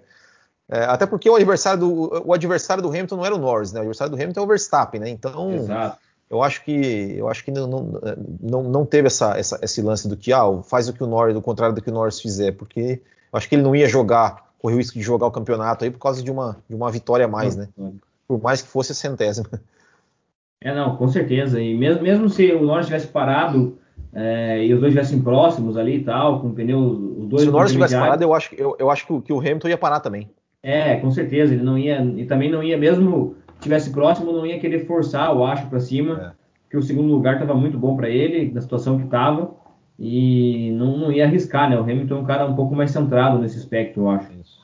É, até porque o adversário do o adversário do Hamilton não era o Norris, né? O adversário do Hamilton é o Verstappen, né? Então, Exato. eu acho que eu acho que não, não, não, não teve essa, essa, esse lance do que ah, faz o que o Norris, o contrário do que o Norris fizer, porque eu acho que ele não ia jogar, correr o risco de jogar o campeonato aí por causa de uma, de uma vitória a mais, né? Por mais que fosse a centésima. É, não, com certeza. E mesmo, mesmo se o Norris tivesse parado é, e os dois estivessem próximos ali e tal, com o pneu, os dois. Se o Norris tivesse parado, eu acho, eu, eu acho que o, que o Hamilton ia parar também. É, com certeza. Ele não ia. E também não ia, mesmo tivesse próximo, não ia querer forçar, eu acho, para cima. É. Que o segundo lugar estava muito bom para ele, da situação que estava. E não, não ia arriscar, né? O Hamilton é um cara um pouco mais centrado nesse aspecto, eu acho. Isso.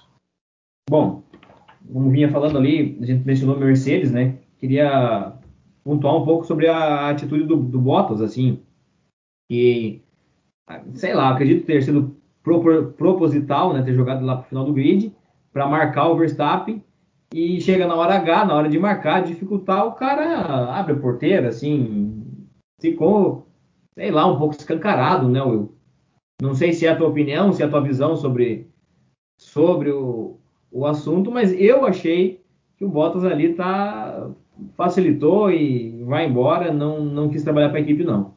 Bom, como vinha falando ali, a gente mencionou Mercedes, né? Queria pontuar um pouco sobre a atitude do, do Bottas, assim, que, sei lá, acredito ter sido proposital, né, ter jogado lá para o final do grid, para marcar o Verstappen, e chega na hora H, na hora de marcar, dificultar, o cara abre a porteira, assim, ficou, sei lá, um pouco escancarado, né, Will? Não sei se é a tua opinião, se é a tua visão sobre, sobre o, o assunto, mas eu achei que o Bottas ali tá facilitou e vai embora, não, não quis trabalhar para a equipe, não.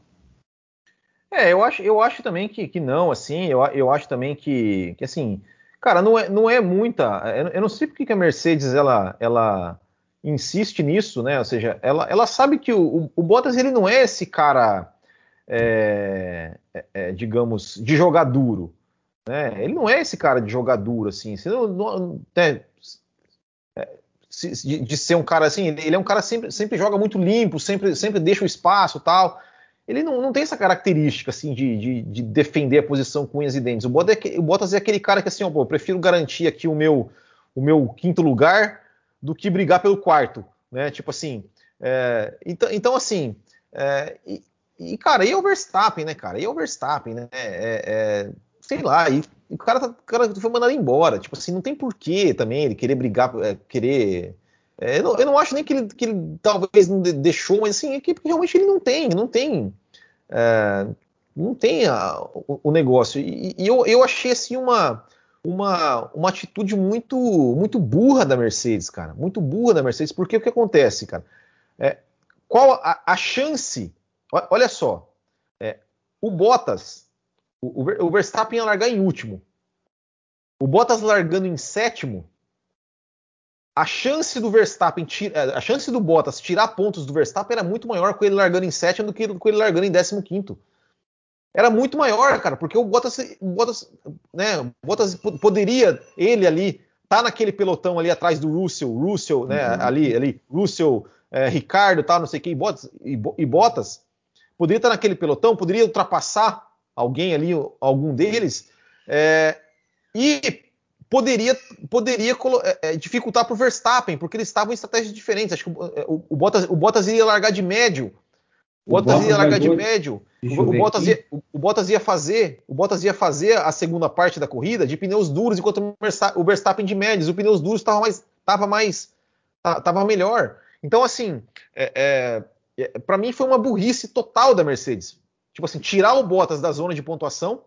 É, eu acho, eu acho também que, que não, assim, eu, eu acho também que, que assim, cara, não é, não é muita. Eu não sei porque que a Mercedes ela, ela insiste nisso, né? Ou seja, ela, ela sabe que o, o Bottas ele não é esse cara, é, é, é digamos, de jogar duro. Né? Ele não é esse cara de jogar duro, assim. Você não, não, né? De, de, ser um cara assim, ele é um cara sempre, sempre joga muito limpo, sempre, sempre deixa o espaço tal. Ele não, não tem essa característica assim de, de, de, defender a posição com unhas e dentes. O Bottas, é, o Bottas é aquele cara que assim, ó, pô, eu prefiro garantir aqui o meu, o meu quinto lugar do que brigar pelo quarto, né? Tipo assim, é, então, então assim, é, e, e, cara, e o Verstappen, né, cara? E o Verstappen, né? É, é, sei lá, e, e o, cara tá, o cara foi mandado embora. Tipo assim, não tem porquê também ele querer brigar, é, querer. É, eu não, eu, não, acho nem que ele, que ele talvez não deixou, mas assim, é que realmente ele não tem, não tem. É, não tem a, o, o, negócio. E, e, eu, eu achei assim uma, uma, uma atitude muito muito burra da Mercedes, cara. Muito burra da Mercedes, porque o que acontece, cara? É, qual a, a chance Olha só, é, o Bottas, o, o, Verstappen ia largar em último. O Bottas largando em sétimo, a chance do Verstappen, é, a chance do Bottas tirar pontos do Verstappen era muito maior com ele largando em sétimo do que com ele largando em décimo quinto. Era muito maior, cara, porque o Bottas, o Bottas, né, o Bottas poderia ele ali tá naquele pelotão ali atrás do Russell, Russell, né, uhum. ali, ali, Russell, é, Ricardo, tal, não sei quem, Bottas, e, e Bottas, poderia estar naquele pelotão, poderia ultrapassar alguém ali, algum deles, é, e poderia, poderia é, é dificultar para o Verstappen, porque eles estavam em estratégias diferentes. Acho que o, é, o, Bottas, o Bottas iria largar de médio. O, Bottas, Bottas ia largar de médio. O, o, Bottas ia, o, Bottas ia, fazer, o Bottas ia fazer a segunda parte da corrida de pneus duros, enquanto o Verstappen de médios. O pneus duros estava mais, tava mais, tava melhor. Então assim, é, é é, para mim foi uma burrice total da Mercedes. Tipo assim, tirar o Bottas da zona de pontuação.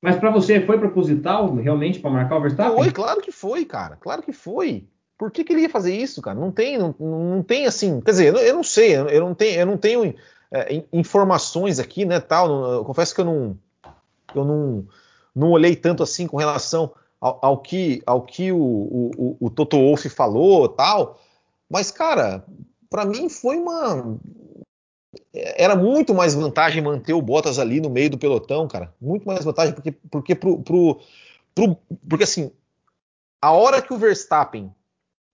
Mas para você foi proposital realmente para marcar o Verstappen? Foi, claro que foi, cara. Claro que foi. Por que, que ele ia fazer isso, cara? Não tem, não, não tem assim. Quer dizer, eu, eu não sei, eu não tenho, eu não tenho é, informações aqui, né? Tal. Eu confesso que eu não, eu não, não olhei tanto assim com relação ao, ao que, ao que o, o, o Toto Wolff falou, tal. Mas, cara, para mim foi uma era muito mais vantagem manter o Bottas ali no meio do pelotão, cara. Muito mais vantagem, porque, porque, pro, pro, pro, porque assim, a hora que o Verstappen,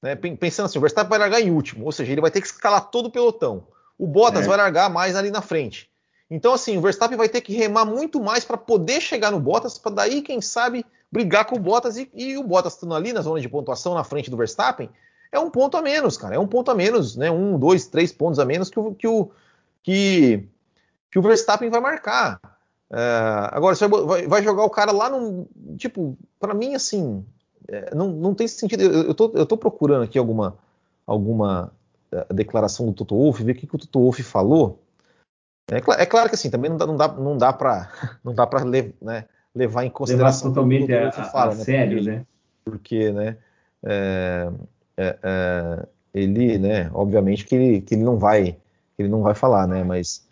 né, pensando assim, o Verstappen vai largar em último, ou seja, ele vai ter que escalar todo o pelotão. O Bottas é. vai largar mais ali na frente. Então, assim, o Verstappen vai ter que remar muito mais para poder chegar no Bottas, para daí, quem sabe, brigar com o Bottas e, e o Bottas estando ali na zona de pontuação na frente do Verstappen, é um ponto a menos, cara. É um ponto a menos, né? Um, dois, três pontos a menos que o, que o, que, que o Verstappen vai marcar. É, agora, você vai, vai, jogar o cara lá no. Tipo, para mim, assim, é, não, não tem sentido. Eu, eu, tô, eu tô procurando aqui alguma, alguma é, declaração do Toto Wolff, ver o que, que o Toto Wolff falou. É, é, claro que assim, também não dá, não dá, não dá para não dá para né, levar em consideração levar totalmente o que a, fala, a né, sério, porque, né? Porque, né? É, é, ele, né, obviamente que ele, que ele não vai, ele não vai falar, né, mas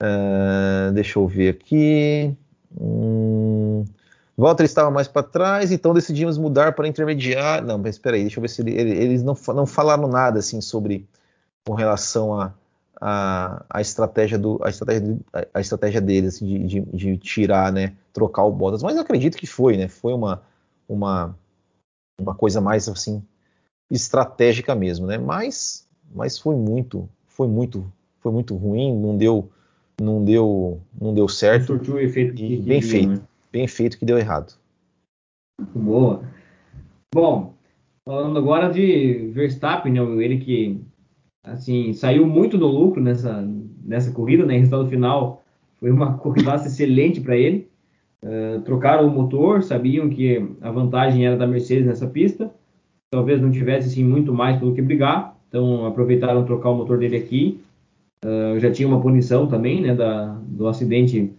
é, deixa eu ver aqui. Hum, Walter estava mais para trás, então decidimos mudar para intermediário. Não, mas espera aí, deixa eu ver se ele, ele, eles não, não falaram nada assim sobre com relação a, a, a estratégia do a estratégia, a estratégia deles assim, de, de, de, tirar, né, trocar o Bottas, mas acredito que foi, né, foi uma uma uma coisa mais assim estratégica mesmo, né? Mas, mas foi muito, foi muito, foi muito ruim, não deu, não deu, não deu certo. Surtiu o efeito que bem feito, né? bem feito que deu errado. Muito boa. Bom, falando agora de Verstappen, né? Ele que assim saiu muito no lucro nessa nessa corrida, né? O resultado final foi uma corrida excelente para ele. Uh, trocaram o motor, sabiam que a vantagem era da Mercedes nessa pista talvez não tivesse assim muito mais pelo que brigar, então aproveitaram trocar o motor dele aqui. Uh, já tinha uma punição também, né, da, do acidente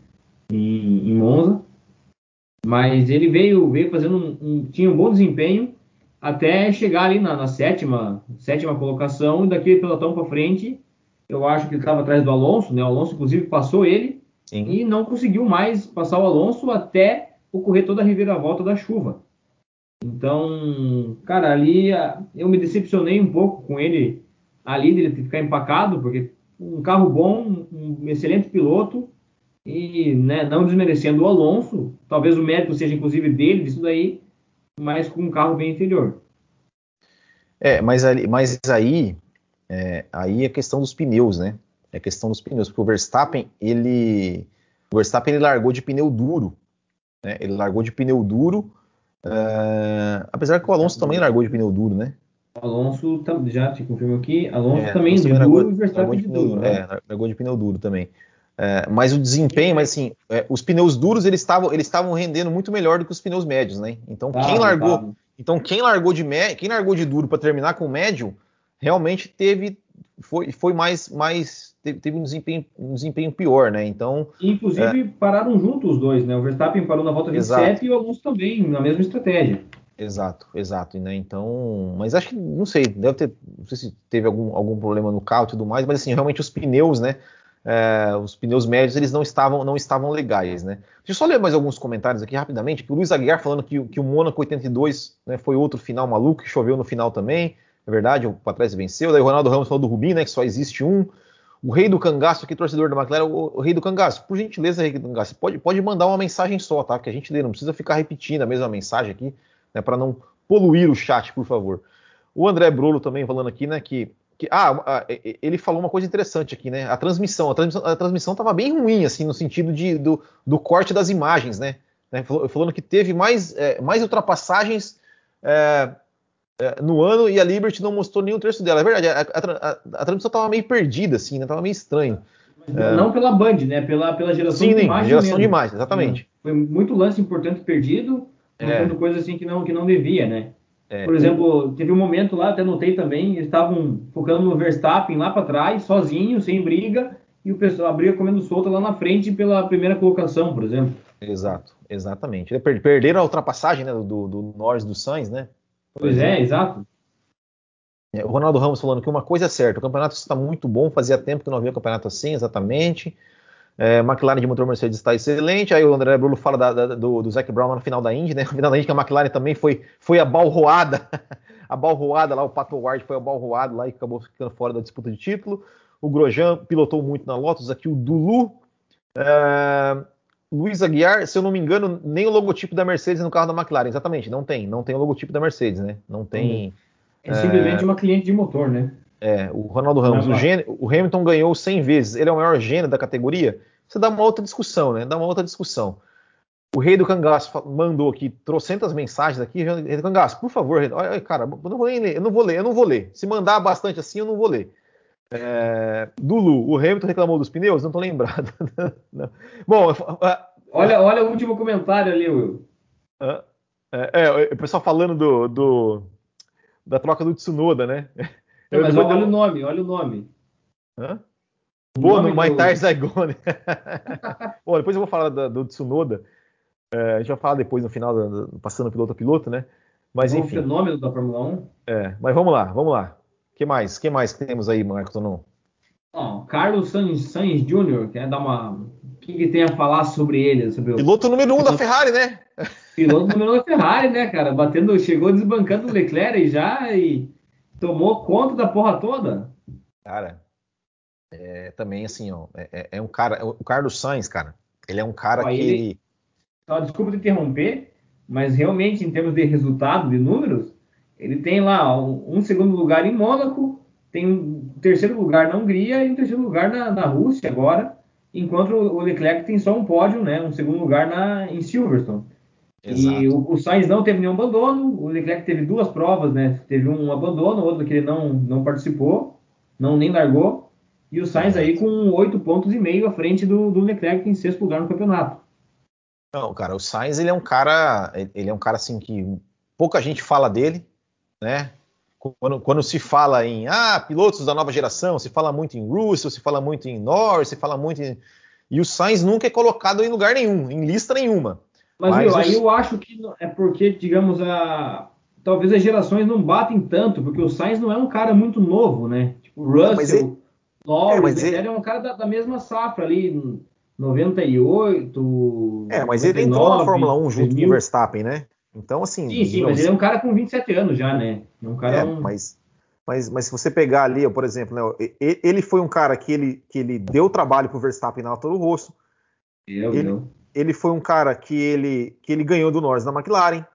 em, em Monza, mas ele veio, veio fazendo um, um, tinha um bom desempenho até chegar ali na, na sétima, sétima colocação e daquele pelotão para frente, eu acho que ele estava atrás do Alonso, né? O Alonso inclusive passou ele Sim. e não conseguiu mais passar o Alonso até ocorrer toda a reviravolta da chuva. Então, cara, ali eu me decepcionei um pouco com ele ali, dele ficar empacado, porque um carro bom, um excelente piloto, e né, não desmerecendo o Alonso, talvez o mérito seja inclusive dele, disso daí, mas com um carro bem inferior. É, mas, ali, mas aí, é, aí é questão dos pneus, né? É questão dos pneus, porque o Verstappen, ele, o Verstappen ele largou de pneu duro, né? Ele largou de pneu duro, uh, apesar que o Alonso também largou de pneu duro, né? Alonso já te confirmo aqui, Alonso é, também de duro e Verstappen de, de duro, né? É, largou de pneu duro também. É, mas o desempenho, mas assim, é, os pneus duros eles estavam eles estavam rendendo muito melhor do que os pneus médios, né? Então quem largou, então quem largou de quem largou de duro para terminar com o médio, realmente teve foi, foi mais mais teve, teve, um desempenho um desempenho pior, né? Então inclusive é, pararam juntos os dois, né? O Verstappen parou na volta 27 exato. e o Alonso também na mesma estratégia. Exato, exato, né? Então, mas acho que não sei, deve ter, não sei se teve algum, algum problema no carro e tudo mais, mas assim, realmente os pneus, né? É, os pneus médios eles não estavam não estavam legais, né? Deixa eu só ler mais alguns comentários aqui rapidamente. Que o Luiz Aguiar falando que, que o Mônaco 82 né, foi outro final maluco, que choveu no final também. É verdade, o Patrese venceu. Daí o Ronaldo Ramos falou do Rubinho, né? Que só existe um. O rei do cangaço aqui, torcedor da McLaren, o, o rei do cangaço. Por gentileza, rei do cangaço, pode, pode mandar uma mensagem só, tá? Que a gente lê, não precisa ficar repetindo a mesma mensagem aqui, né? Para não poluir o chat, por favor. O André Brolo também falando aqui, né? Que que, ah, ele falou uma coisa interessante aqui, né? A transmissão, a transmissão, a transmissão estava bem ruim, assim, no sentido de, do, do corte das imagens, né? né? Falando que teve mais, é, mais ultrapassagens é, é, no ano e a Liberty não mostrou nenhum terço dela. É verdade, a, a, a transmissão estava meio perdida, assim, né? Tava meio estranho. É. Não pela Band, né? Pela, pela geração Sim, de imagem. geração mesmo. de imagem, exatamente. Foi muito lance importante perdido, é. coisa assim que não, que não devia, né? É, Por exemplo, teve um momento lá, até notei também, eles estavam focando no Verstappen lá para trás, sozinho, sem briga, e o pessoal a briga comendo solta lá na frente pela primeira colocação, por exemplo. Exato, exatamente. Perderam a ultrapassagem né, do, do Norris do Sainz, né? Pois é, exato. É, o Ronaldo Ramos falando que uma coisa é certa, o campeonato está muito bom, fazia tempo que não havia um campeonato assim, exatamente. É, McLaren de motor Mercedes está excelente. Aí o André Bruno fala da, da, do, do Zac Brown no final da Indy, né? No final da Indy que a McLaren também foi, foi a balroada. a balroada lá, o Pato Ward foi a balroada lá e acabou ficando fora da disputa de título. O Grosjean pilotou muito na Lotus. Aqui o Dulu. É, Luiz Aguiar, se eu não me engano, nem o logotipo da Mercedes no carro da McLaren. Exatamente, não tem. Não tem o logotipo da Mercedes, né? Não tem. É simplesmente é... uma cliente de motor, né? É, o Ronaldo Ramos, o, gênio, o, Hamilton ganhou 100 vezes, ele é o maior gênio da categoria. Você dá uma outra discussão, né? Dá uma outra discussão. O rei do cangaço mandou aqui trocentas mensagens aqui. Rei do cangaço, por favor, olha, cara, eu não vou ler, eu não vou ler, eu não vou ler. Se mandar bastante assim, eu não vou ler. É, Dulu, o Hamilton reclamou dos pneus? Não tô lembrado. Bom, olha, olha o último comentário ali, Will. É, é, o pessoal falando do, do, da troca do Tsunoda, né? Não, mas olha o nome, olha o nome. Hã? Pô, no Maitai do... Zaigone. Pô, depois eu vou falar do, do Tsunoda. É, a gente vai falar depois no final, do, do, passando piloto a piloto, né? Mas enfim. O fenômeno da Fórmula 1. É, mas vamos lá, vamos lá. O que mais? que mais temos aí, Marcos Tonon? Ó, Carlos Sainz, Sainz Jr., quer dar uma. O que, que, tem a falar sobre ele? Sobre Piloto o... número um da Ferrari, né? Piloto número um da Ferrari, né, cara? Batendo, chegou desbancando o Leclerc já e tomou conta da porra toda. Cara, é, também assim, ó, é, é, é um cara, o Carlos Sainz, cara, ele é um cara ó, que ele... Só, desculpa te interromper, mas realmente em termos de resultado, de números, ele tem lá um, um segundo lugar em Mônaco, tem um terceiro lugar na Hungria e um terceiro lugar na, na Rússia agora, enquanto o Leclerc tem só um pódio, né, um segundo lugar na, em Silverstone. Exato. E o, o, Sainz não teve nenhum abandono, o Leclerc teve duas provas, né? Teve um abandono, outro que ele não, não participou, não nem largou. E o Sainz aí com oito pontos e meio à frente do, do Leclerc em sexto lugar no campeonato. Não, cara, o Sainz ele é um cara, ele é um cara assim que pouca gente fala dele, né? Quando, quando, se fala em ah, pilotos da nova geração, se fala muito em Russell, se fala muito em Norris, se fala muito em... E o Sainz nunca é colocado em lugar nenhum, em lista nenhuma. Mas, Mas os... aí eu acho que é porque, digamos, a... talvez as gerações não batem tanto, porque o Sainz não é um cara muito novo, né? Tipo, o Russell, Norris, é, ele... ele... é um cara da, da, mesma safra ali, 98. É, mas 99, ele entrou na Fórmula 1 junto 2000. com o Verstappen, né? Então, assim. Sim, sim, mas ele é um cara com 27 anos já, né? É um cara. É, um... mas, mas, mas se você pegar ali, por exemplo, né, ele foi um cara que ele, que ele deu trabalho pro Verstappen na Toro Rosso. Eu, ele, ele foi um cara que ele, que ele ganhou do Norris na McLaren.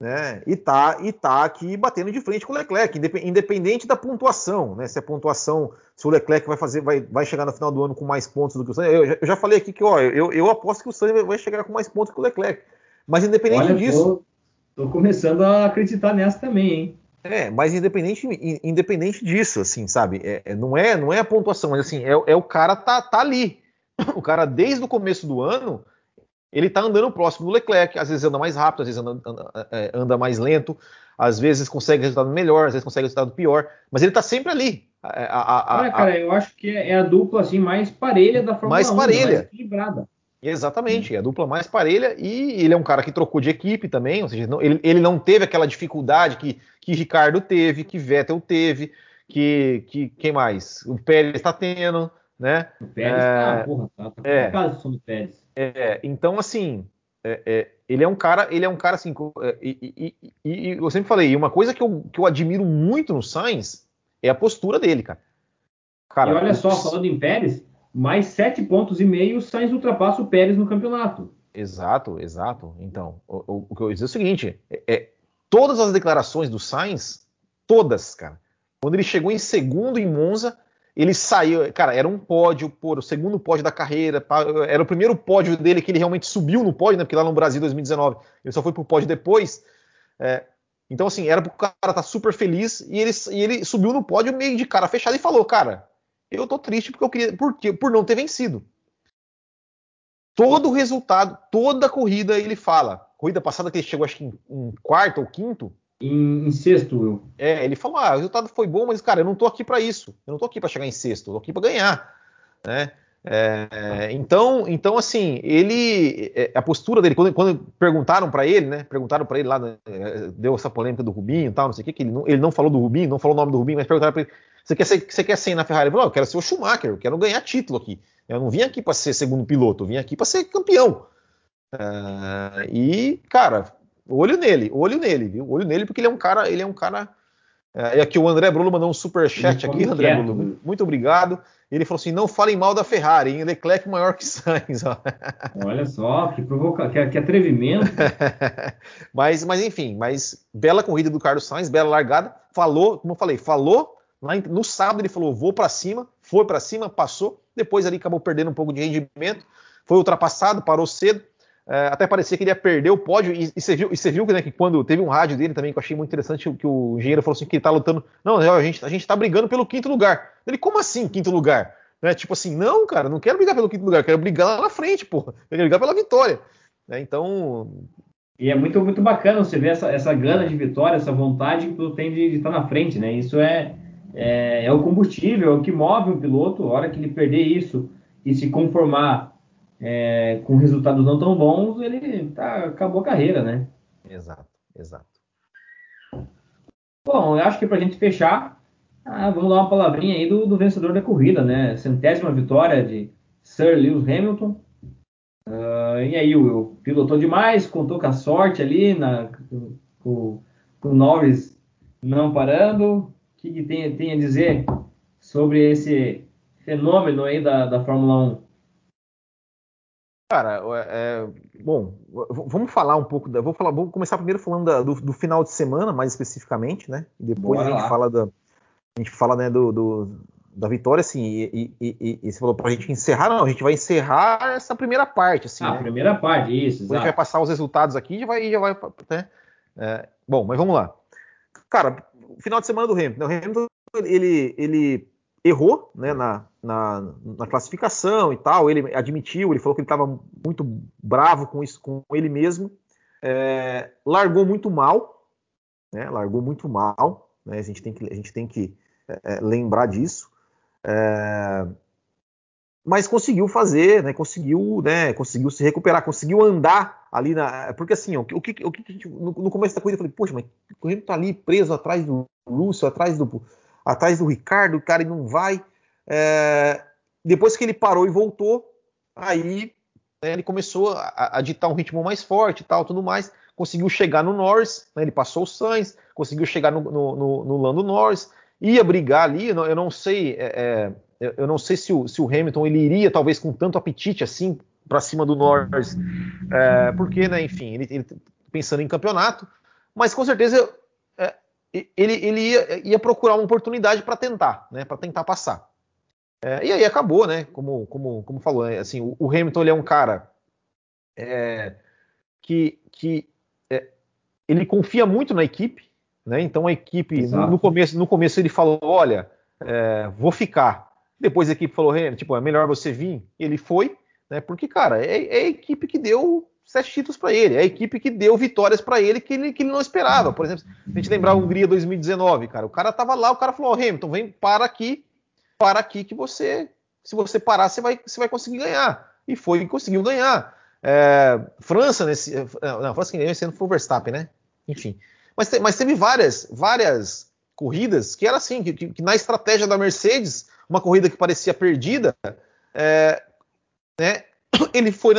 né? E tá, e tá aqui batendo de frente com o Leclerc, independente da pontuação, né? Se a pontuação, se o Leclerc vai fazer, vai, vai chegar no final do ano com mais pontos do que o Sainz. Eu, eu já falei aqui que, ó, eu, eu aposto que o Sainz vai chegar com mais pontos que o Leclerc. Mas independente Olha, disso. Tô, tô, começando a acreditar nessa também, hein? É, mas independente, independente disso, assim, sabe? É, é, não é, não é a pontuação, mas assim, é, é o cara tá, tá ali. O cara desde o começo do ano ele está andando próximo do Leclerc, às vezes anda mais rápido, às vezes anda, anda, é, anda, mais lento, às vezes consegue resultado melhor, às vezes consegue resultado pior, mas ele está sempre ali. A, a, Olha, cara, eu acho que é a dupla assim mais parelha da Fórmula mais 1, parelha. mais equilibrada. Exatamente, é a dupla mais parelha e ele é um cara que trocou de equipe também, ou seja, não, ele, ele, não teve aquela dificuldade que, que Ricardo teve, que Vettel teve, que, que quem mais? O Pérez está tendo, né? O Pérez tá, é, porra, tá, tá é, do Pérez. É, então, assim, é, é, ele é um cara, ele é um cara assim, é, e, e, e, e, eu sempre falei, uma coisa que eu, que eu admiro muito no Sainz é a postura dele, cara. cara e olha só, falando em Pérez, mais sete pontos e meio, o Sainz ultrapassa o Pérez no campeonato. Exato, exato. Então, o, o que eu ia dizer é o seguinte: é, é, todas as declarações do Sainz, todas, cara, quando ele chegou em segundo em Monza, ele saiu, cara, era um pódio, por o segundo pódio da carreira, era o primeiro pódio dele que ele realmente subiu no pódio, né? Porque lá no Brasil 2019 ele só foi pro pódio depois. É, então, assim, era pro cara estar tá super feliz e ele, e ele subiu no pódio meio de cara fechada e falou: Cara, eu tô triste porque eu queria, por, por não ter vencido. Todo o resultado, toda a corrida ele fala. Corrida passada que ele chegou, acho que em, em quarto ou quinto, em, em, sexto, Will. É, ele falou: ah, o resultado foi bom, mas, cara, eu não tô aqui para isso. Eu não tô aqui para chegar em sexto, eu tô aqui para ganhar. Né? É, então, então, assim, ele. É, a postura dele, quando, quando perguntaram para ele, né? Perguntaram para ele lá, né, deu essa polêmica do Rubinho e tal, não sei o que, que ele não, ele não falou do Rubinho, não falou o nome do Rubinho, mas perguntaram para ele: você quer, ser, você quer ser na Ferrari? Ele falou: eu quero ser o Schumacher, eu quero ganhar título aqui. Eu não vim aqui para ser segundo piloto, eu vim aqui para ser campeão. É, e, cara, Olho nele, olho nele, viu? Olho nele, porque ele é um cara, ele é um cara. É, aqui o André Bruno mandou um super chat aqui, André quieto. Bruno. Muito obrigado. Ele falou assim: não falem mal da Ferrari, hein? Leclerc maior que Sainz. Olha só, que provoca, que, que atrevimento. mas, mas enfim, mas bela corrida do Carlos Sainz, bela largada. Falou, como eu falei, falou no sábado ele falou: vou para cima, foi para cima, passou. Depois ali acabou perdendo um pouco de rendimento, foi ultrapassado, parou cedo. É, até parecia que ele ia perder o pódio, e, você viu, viu né, que quando teve um rádio dele também, que eu achei muito interessante, que o engenheiro falou assim, que ele tá lutando, não, a gente, a gente tá brigando pelo quinto lugar. Ele, como assim, quinto lugar? Né, tipo assim, não, cara, não quero brigar pelo quinto lugar, quero brigar lá na frente, porra, quero brigar pela vitória. É, então... E é muito, muito bacana você ver essa, essa gana de vitória, essa vontade que tu tem de, estar na frente, né, isso é, é, é o combustível, é o que move um piloto, a hora que ele perder isso e se conformar é, com resultados não tão bons, ele tá, acabou a carreira, né? Exato, exato. Bom, eu acho que para a gente fechar, ah, vamos dar uma palavrinha aí do, do, vencedor da corrida, né? Centésima vitória de Sir Lewis Hamilton. Uh, e aí, o pilotou demais, contou com a sorte ali, na, com, com o Norris não parando. O que, que tem, tem, a dizer sobre esse fenômeno aí da, da Fórmula 1? Cara, é, bom, vamos falar um pouco da. Vou falar, vou começar primeiro falando da, do, do, final de semana, mais especificamente, né? E depois Bora a gente lá. fala da. A gente fala né, do, do da vitória, assim, e, e, e, e, você falou pra gente encerrar, não, a gente vai encerrar essa primeira parte, assim. Ah, né? primeira parte, isso. Depois a gente vai passar os resultados aqui e já vai. Já vai né? É, bom, mas vamos lá. Cara, final de semana do Hamilton. O Hamilton, ele, ele errou né, na, na, na, classificação e tal. Ele admitiu, ele falou que ele estava muito bravo com isso, com ele mesmo. É, largou muito mal, né, largou muito mal. Né, a gente tem que, a gente tem que é, é lembrar disso. É, mas conseguiu fazer, né, conseguiu, né, conseguiu se recuperar, conseguiu andar ali na. Porque assim, ó, o que, o que no, no começo da corrida eu falei, poxa, mas o correndo tá ali preso atrás do Lúcio, atrás do atrás do Ricardo, o cara não vai. É, depois que ele parou e voltou, aí né, ele começou a, a, ditar um ritmo mais forte e tal, tudo mais. Conseguiu chegar no Norris, né, ele passou o Sainz, conseguiu chegar no, no, no, no Lando Norris, ia brigar ali. Eu não, eu não sei, é, é, eu não sei se o, se o, Hamilton ele iria talvez com tanto apetite assim para cima do Norris, é, porque, né, enfim, ele, ele, pensando em campeonato. mas com certeza é, ele, ele ia, ia, procurar uma oportunidade para tentar, né, para tentar passar. É, e aí acabou, né? Como, como, como falou, né, assim, o, o Hamilton ele é um cara é, que, que é, ele confia muito na equipe, né? Então a equipe no, no, começo, no começo ele falou, olha, é, vou ficar. Depois a equipe falou, tipo, é melhor você vir. Ele foi, né? Porque cara, é, é a equipe que deu sete títulos para ele, é a equipe que deu vitórias para ele que, ele que ele não esperava. Por exemplo, a gente lembrar a Hungria 2019, cara, o cara tava lá, o cara falou, oh, Hamilton, vem para aqui, para aqui que você, se você parar, você vai, você vai conseguir ganhar. E foi e conseguiu ganhar. É, França nesse, é, não, França que esse ano foi o Verstappen, né? Enfim, mas, te, mas teve várias, várias corridas que era assim, que, que, na estratégia da Mercedes, uma corrida que parecia perdida, é, né? ele foi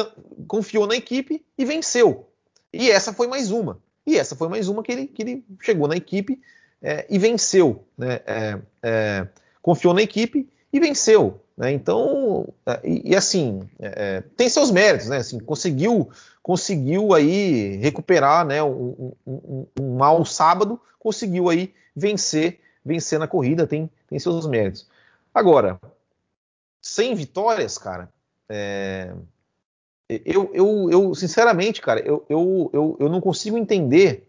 confiou na equipe e venceu. E essa foi mais uma. E essa foi mais uma que ele, que ele chegou na equipe é, e venceu. Né? É, é, confiou na equipe e venceu. Né? Então, é, e, e assim, é, é, tem seus méritos, né? Assim, conseguiu, conseguiu aí recuperar né, um, um, um, mau sábado, conseguiu aí vencer, vencer na corrida, tem, tem seus méritos. Agora, sem vitórias, cara, é, eu, eu, eu, sinceramente, cara, eu, eu, eu, eu não consigo entender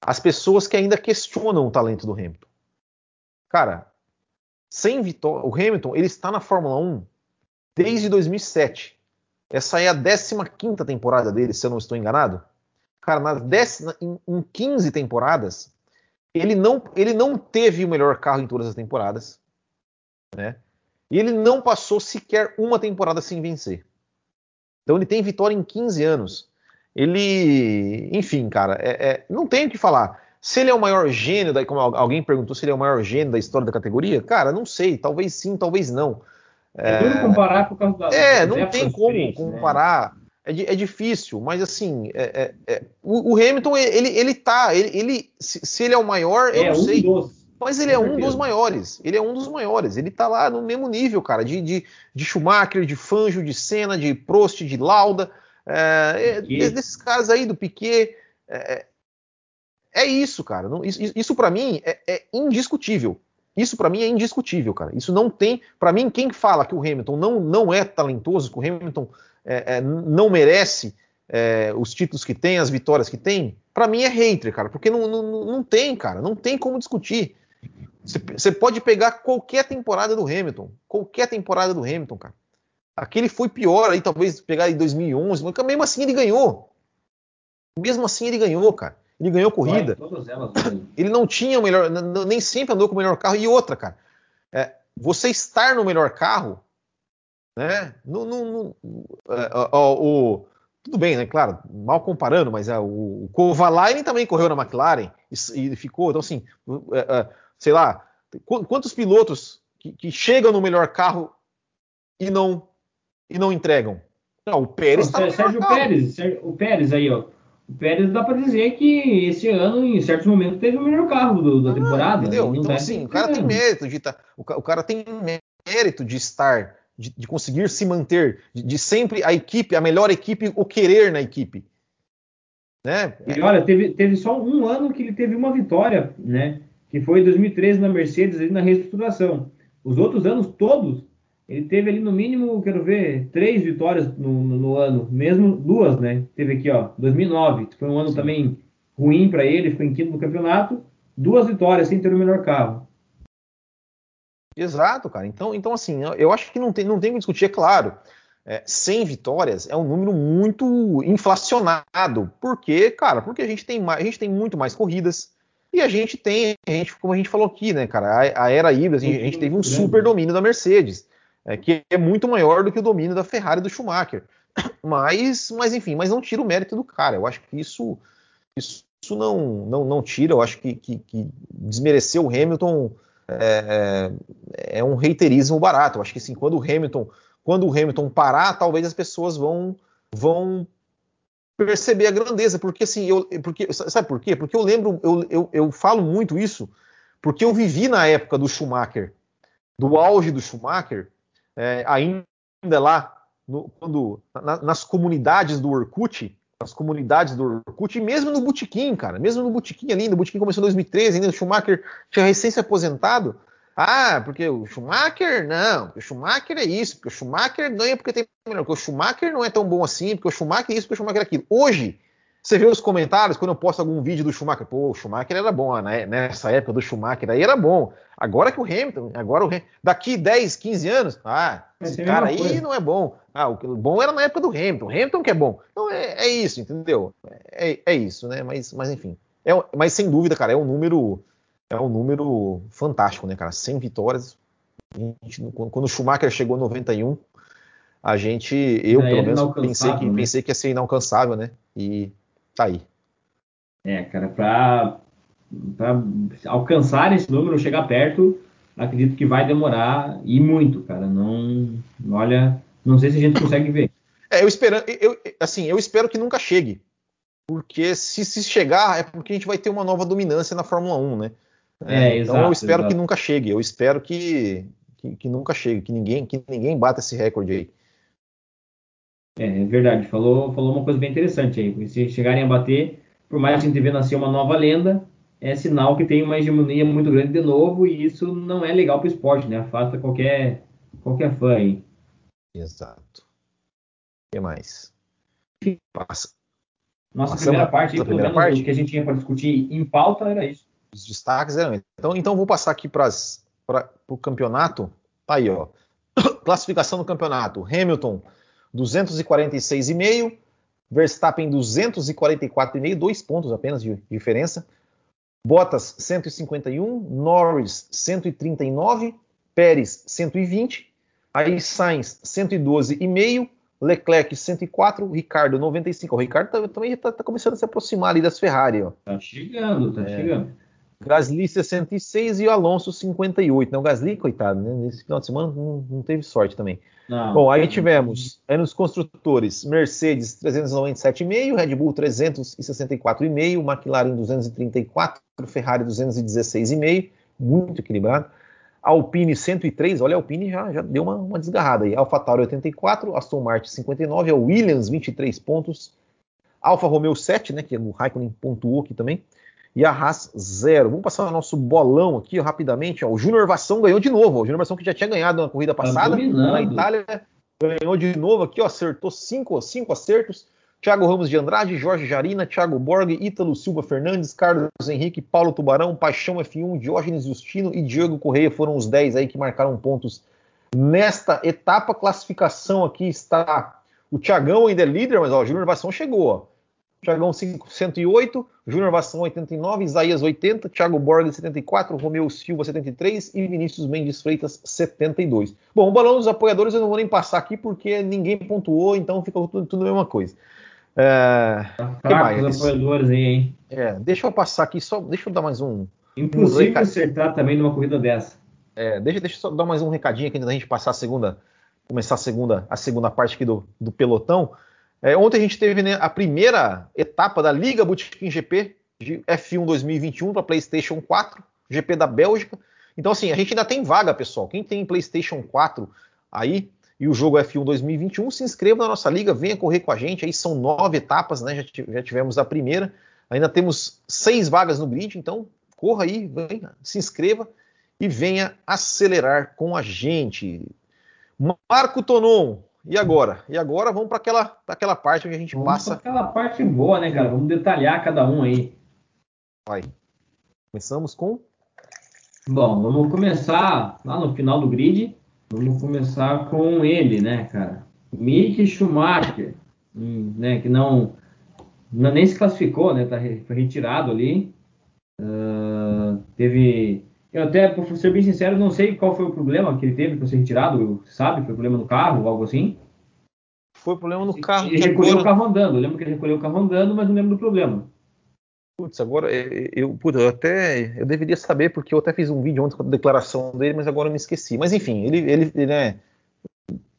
as pessoas que ainda questionam o talento do Hamilton. Cara, sem vitória, o Hamilton ele está na Fórmula 1 desde 2007. Essa é a 15 temporada dele, se eu não estou enganado. Cara, nas 10, em, em 15 temporadas, ele não, ele não teve o melhor carro em todas as temporadas. Né? E ele não passou sequer uma temporada sem vencer. Então ele tem vitória em 15 anos. Ele, enfim, cara, é, é, não tem o que falar. Se ele é o maior gênio, da, como alguém perguntou se ele é o maior gênio da história da categoria, cara, não sei, talvez sim, talvez não. É, é comparar por causa da. É, não tem como né? comparar. Né? É, é, difícil, mas assim, é, é, é, o, o, Hamilton, ele, ele tá, ele, ele se, se, ele é o maior, eu não um sei. Dos. Mas ele é um dos maiores. Ele é um dos maiores. Ele tá lá no mesmo nível, cara, de, de, de Schumacher, de Fangio, de Senna, de Prost, de Lauda. É, é desses caras aí do Piquet. É, é isso, cara. Não, isso isso para mim é, é, indiscutível. Isso para mim é indiscutível, cara. Isso não tem. Para mim, quem fala que o Hamilton não, não é talentoso, que o Hamilton é, é, não merece os títulos que tem, as vitórias que tem, para mim é hater, cara. Porque não, não, não tem, cara. Não tem como discutir. Você pode pegar qualquer temporada do Hamilton, qualquer temporada do Hamilton, cara. Aquele foi pior aí, talvez pegar em 2011, mas mesmo assim ele ganhou. Mesmo assim ele ganhou, cara. Ele ganhou corrida. Vai, ele não tinha o melhor, nem sempre andou com o melhor carro. E outra, cara, é, você estar no melhor carro, né? No, no, no, é, o, tudo bem, né? Claro, mal comparando, mas é, o, o Kovalainen também correu na McLaren e, e ficou. Então, assim, é, é sei lá, quantos pilotos que, que, chegam no melhor carro e não e não entregam? Não, o Pérez está Sérgio Pérez, o Pérez aí, ó. O Pérez dá para dizer que esse ano, em certos momentos, teve o melhor carro do, da ah, temporada. Entendeu? Então, assim, o cara tem mérito de tá, o, o, cara tem mérito de estar, de, de conseguir se manter, de, de, sempre a equipe, a melhor equipe, o querer na equipe. Né? E olha, teve, teve só um ano que ele teve uma vitória, né? que foi em 2013 na Mercedes, ali na reestruturação. Os outros anos todos, ele teve ali no mínimo, quero ver, três vitórias no, no, no ano, mesmo duas, né? Teve aqui, ó, 2009, que foi um ano Sim. também ruim para ele, ficou em quinto no campeonato, duas vitórias sem ter o melhor carro. Exato, cara. Então, então assim, eu acho que não tem, não tem que discutir, é claro. É, 100 vitórias é um número muito inflacionado. Por quê? Cara, porque a gente tem, mais, a gente tem muito mais corridas, e a gente tem, a gente, como a gente falou aqui, né, cara, a, a era híbrida, a gente, a gente teve um super domínio da Mercedes, é, que é muito maior do que o domínio da Ferrari e do Schumacher. Mas, mas enfim, mas não tira o mérito do cara. Eu acho que isso, isso, não, não, não tira. Eu acho que, que, que desmerecer o Hamilton é, é, é um reiterismo barato. Eu acho que assim, quando o Hamilton, quando o Hamilton parar, talvez as pessoas vão vão perceber a grandeza, porque assim, eu, porque, sabe por quê? Porque eu lembro, eu, eu, eu falo muito isso, porque eu vivi na época do Schumacher, do auge do Schumacher, é, ainda lá, no, quando, na, nas comunidades do Orkut, nas comunidades do Orkut, e mesmo no Botequim, cara, mesmo no Botequim ali, no Botequim começou em 2013, ainda o Schumacher tinha recém se aposentado. Ah, porque o Schumacher, não, porque o Schumacher é isso, porque o Schumacher ganha porque tem melhor, porque o Schumacher não é tão bom assim, porque o Schumacher é isso, porque o Schumacher é aquilo. Hoje, você vê os comentários quando eu posto algum vídeo do Schumacher, pô, o Schumacher era bom, né? nessa época do Schumacher aí era bom. Agora que o Hamilton, agora o daqui 10, 15 anos, ah, esse cara aí coisa. não é bom. Ah, o bom era na época do Hamilton, o Hamilton que é bom. Então é, é isso, entendeu? É, é, isso, né? Mas, mas enfim, é, mas sem dúvida, cara, é um número é um número fantástico, né, cara? 100 vitórias. Gente, quando o Schumacher chegou em 91, a gente, eu é, pelo menos pensei que, né? pensei que ia ser inalcançável, né? E tá aí. É, cara, para alcançar esse número, chegar perto, acredito que vai demorar e muito, cara. Não, olha, não sei se a gente consegue ver. É, eu espero, eu, assim, eu espero que nunca chegue, porque se, se chegar é porque a gente vai ter uma nova dominância na Fórmula 1, né? É, é, então exato, eu espero exato. que nunca chegue. Eu espero que, que, que, nunca chegue, que ninguém, que ninguém bata esse recorde aí. É, é verdade. Falou, falou uma coisa bem interessante aí. Se chegarem a bater, por mais que a gente vê nascer uma nova lenda, é sinal que tem uma hegemonia muito grande de novo e isso não é legal para o esporte, né? Afasta qualquer, qualquer fã aí. Exato. O que mais? Passa. Nossa Passamos primeira parte, aí, pelo menos parte? o que a gente tinha para discutir em pauta era isso os destaques eram. Então, então vou passar aqui para o campeonato. Tá aí, ó. Classificação do campeonato: Hamilton 246,5, Verstappen 244,5, dois pontos apenas de diferença. Bottas 151, Norris 139, Pérez 120, aí Sainz 112,5, Leclerc 104, Ricardo 95. O Ricardo tá, também está tá começando a se aproximar ali das Ferrari. Ó. Tá chegando, tá é. chegando. Gasly 66 e o Alonso 58. Não, o Gasly, coitado, né? nesse final de semana não, não teve sorte também. Não, Bom, aí tivemos aí nos construtores Mercedes 397,5, Red Bull 364,5, McLaren 234, Ferrari 216,5, muito equilibrado. Alpine 103, olha, a Alpine já, já deu uma, uma desgarrada aí. AlphaTauri 84, Aston Martin 59, a Williams 23 pontos, Alfa Romeo 7, né, que o Raikkonen pontuou aqui também e a Haas zero. Vamos passar o nosso bolão aqui ó, rapidamente. Ó. O Júnior Vação ganhou de novo. Ó. O Júnior Vação que já tinha ganhado na corrida tá passada na Itália ganhou de novo aqui, ó, acertou cinco, cinco acertos. Thiago Ramos de Andrade, Jorge Jarina, Thiago Borg, Ítalo Silva Fernandes, Carlos Henrique, Paulo Tubarão, Paixão F1, Diógenes Justino e Diego Correia foram os 10 aí que marcaram pontos nesta etapa. Classificação aqui está o Thiagão ainda é líder, mas ó, o Júnior Vação chegou, ó. Thiagão 108, Júnior Vassão 89, Isaías 80, Thiago Borges 74, Romeu Silva 73 e Vinícius Mendes Freitas 72. Bom, o balão dos apoiadores eu não vou nem passar aqui porque ninguém pontuou, então fica tudo, tudo a mesma coisa. É, tá que mais? os apoiadores aí, hein? É, deixa eu passar aqui só, deixa eu dar mais um. Impossível um acertar também numa corrida dessa. É, deixa, deixa eu só dar mais um recadinho aqui antes da gente passar a segunda, começar a segunda, a segunda parte aqui do, do pelotão. É, ontem a gente teve né, a primeira etapa da Liga Bootkin GP de F1 2021 para PlayStation 4, GP da Bélgica. Então, assim, a gente ainda tem vaga, pessoal. Quem tem PlayStation 4 aí e o jogo F1 2021, se inscreva na nossa liga, venha correr com a gente. Aí são nove etapas, né? Já, tivemos a primeira. Ainda temos seis vagas no grid, então corra aí, venha, se inscreva e venha acelerar com a gente. Marco Tonon, e agora? E agora vamos para aquela, aquela parte onde a gente vamos passa. Aquela parte boa, né, cara? Vamos detalhar cada um aí. Vai. Começamos com. Bom, vamos começar lá no final do grid. Vamos começar com ele, né, cara? Mick Schumacher, hum, né, que não, não, nem se classificou, né? Tá, foi retirado ali. Uh, teve eu até, por ser bem sincero, não sei qual foi o problema que ele teve para ser retirado, sabe? Foi problema no carro ou algo assim? Foi problema no carro. Ele recolheu agora... o carro andando. Eu lembro que ele recolheu o carro andando, mas não lembro do problema. Putz, agora eu, putz, eu até eu deveria saber, porque eu até fiz um vídeo ontem com a declaração dele, mas agora eu me esqueci. Mas enfim, ele, ele, ele né,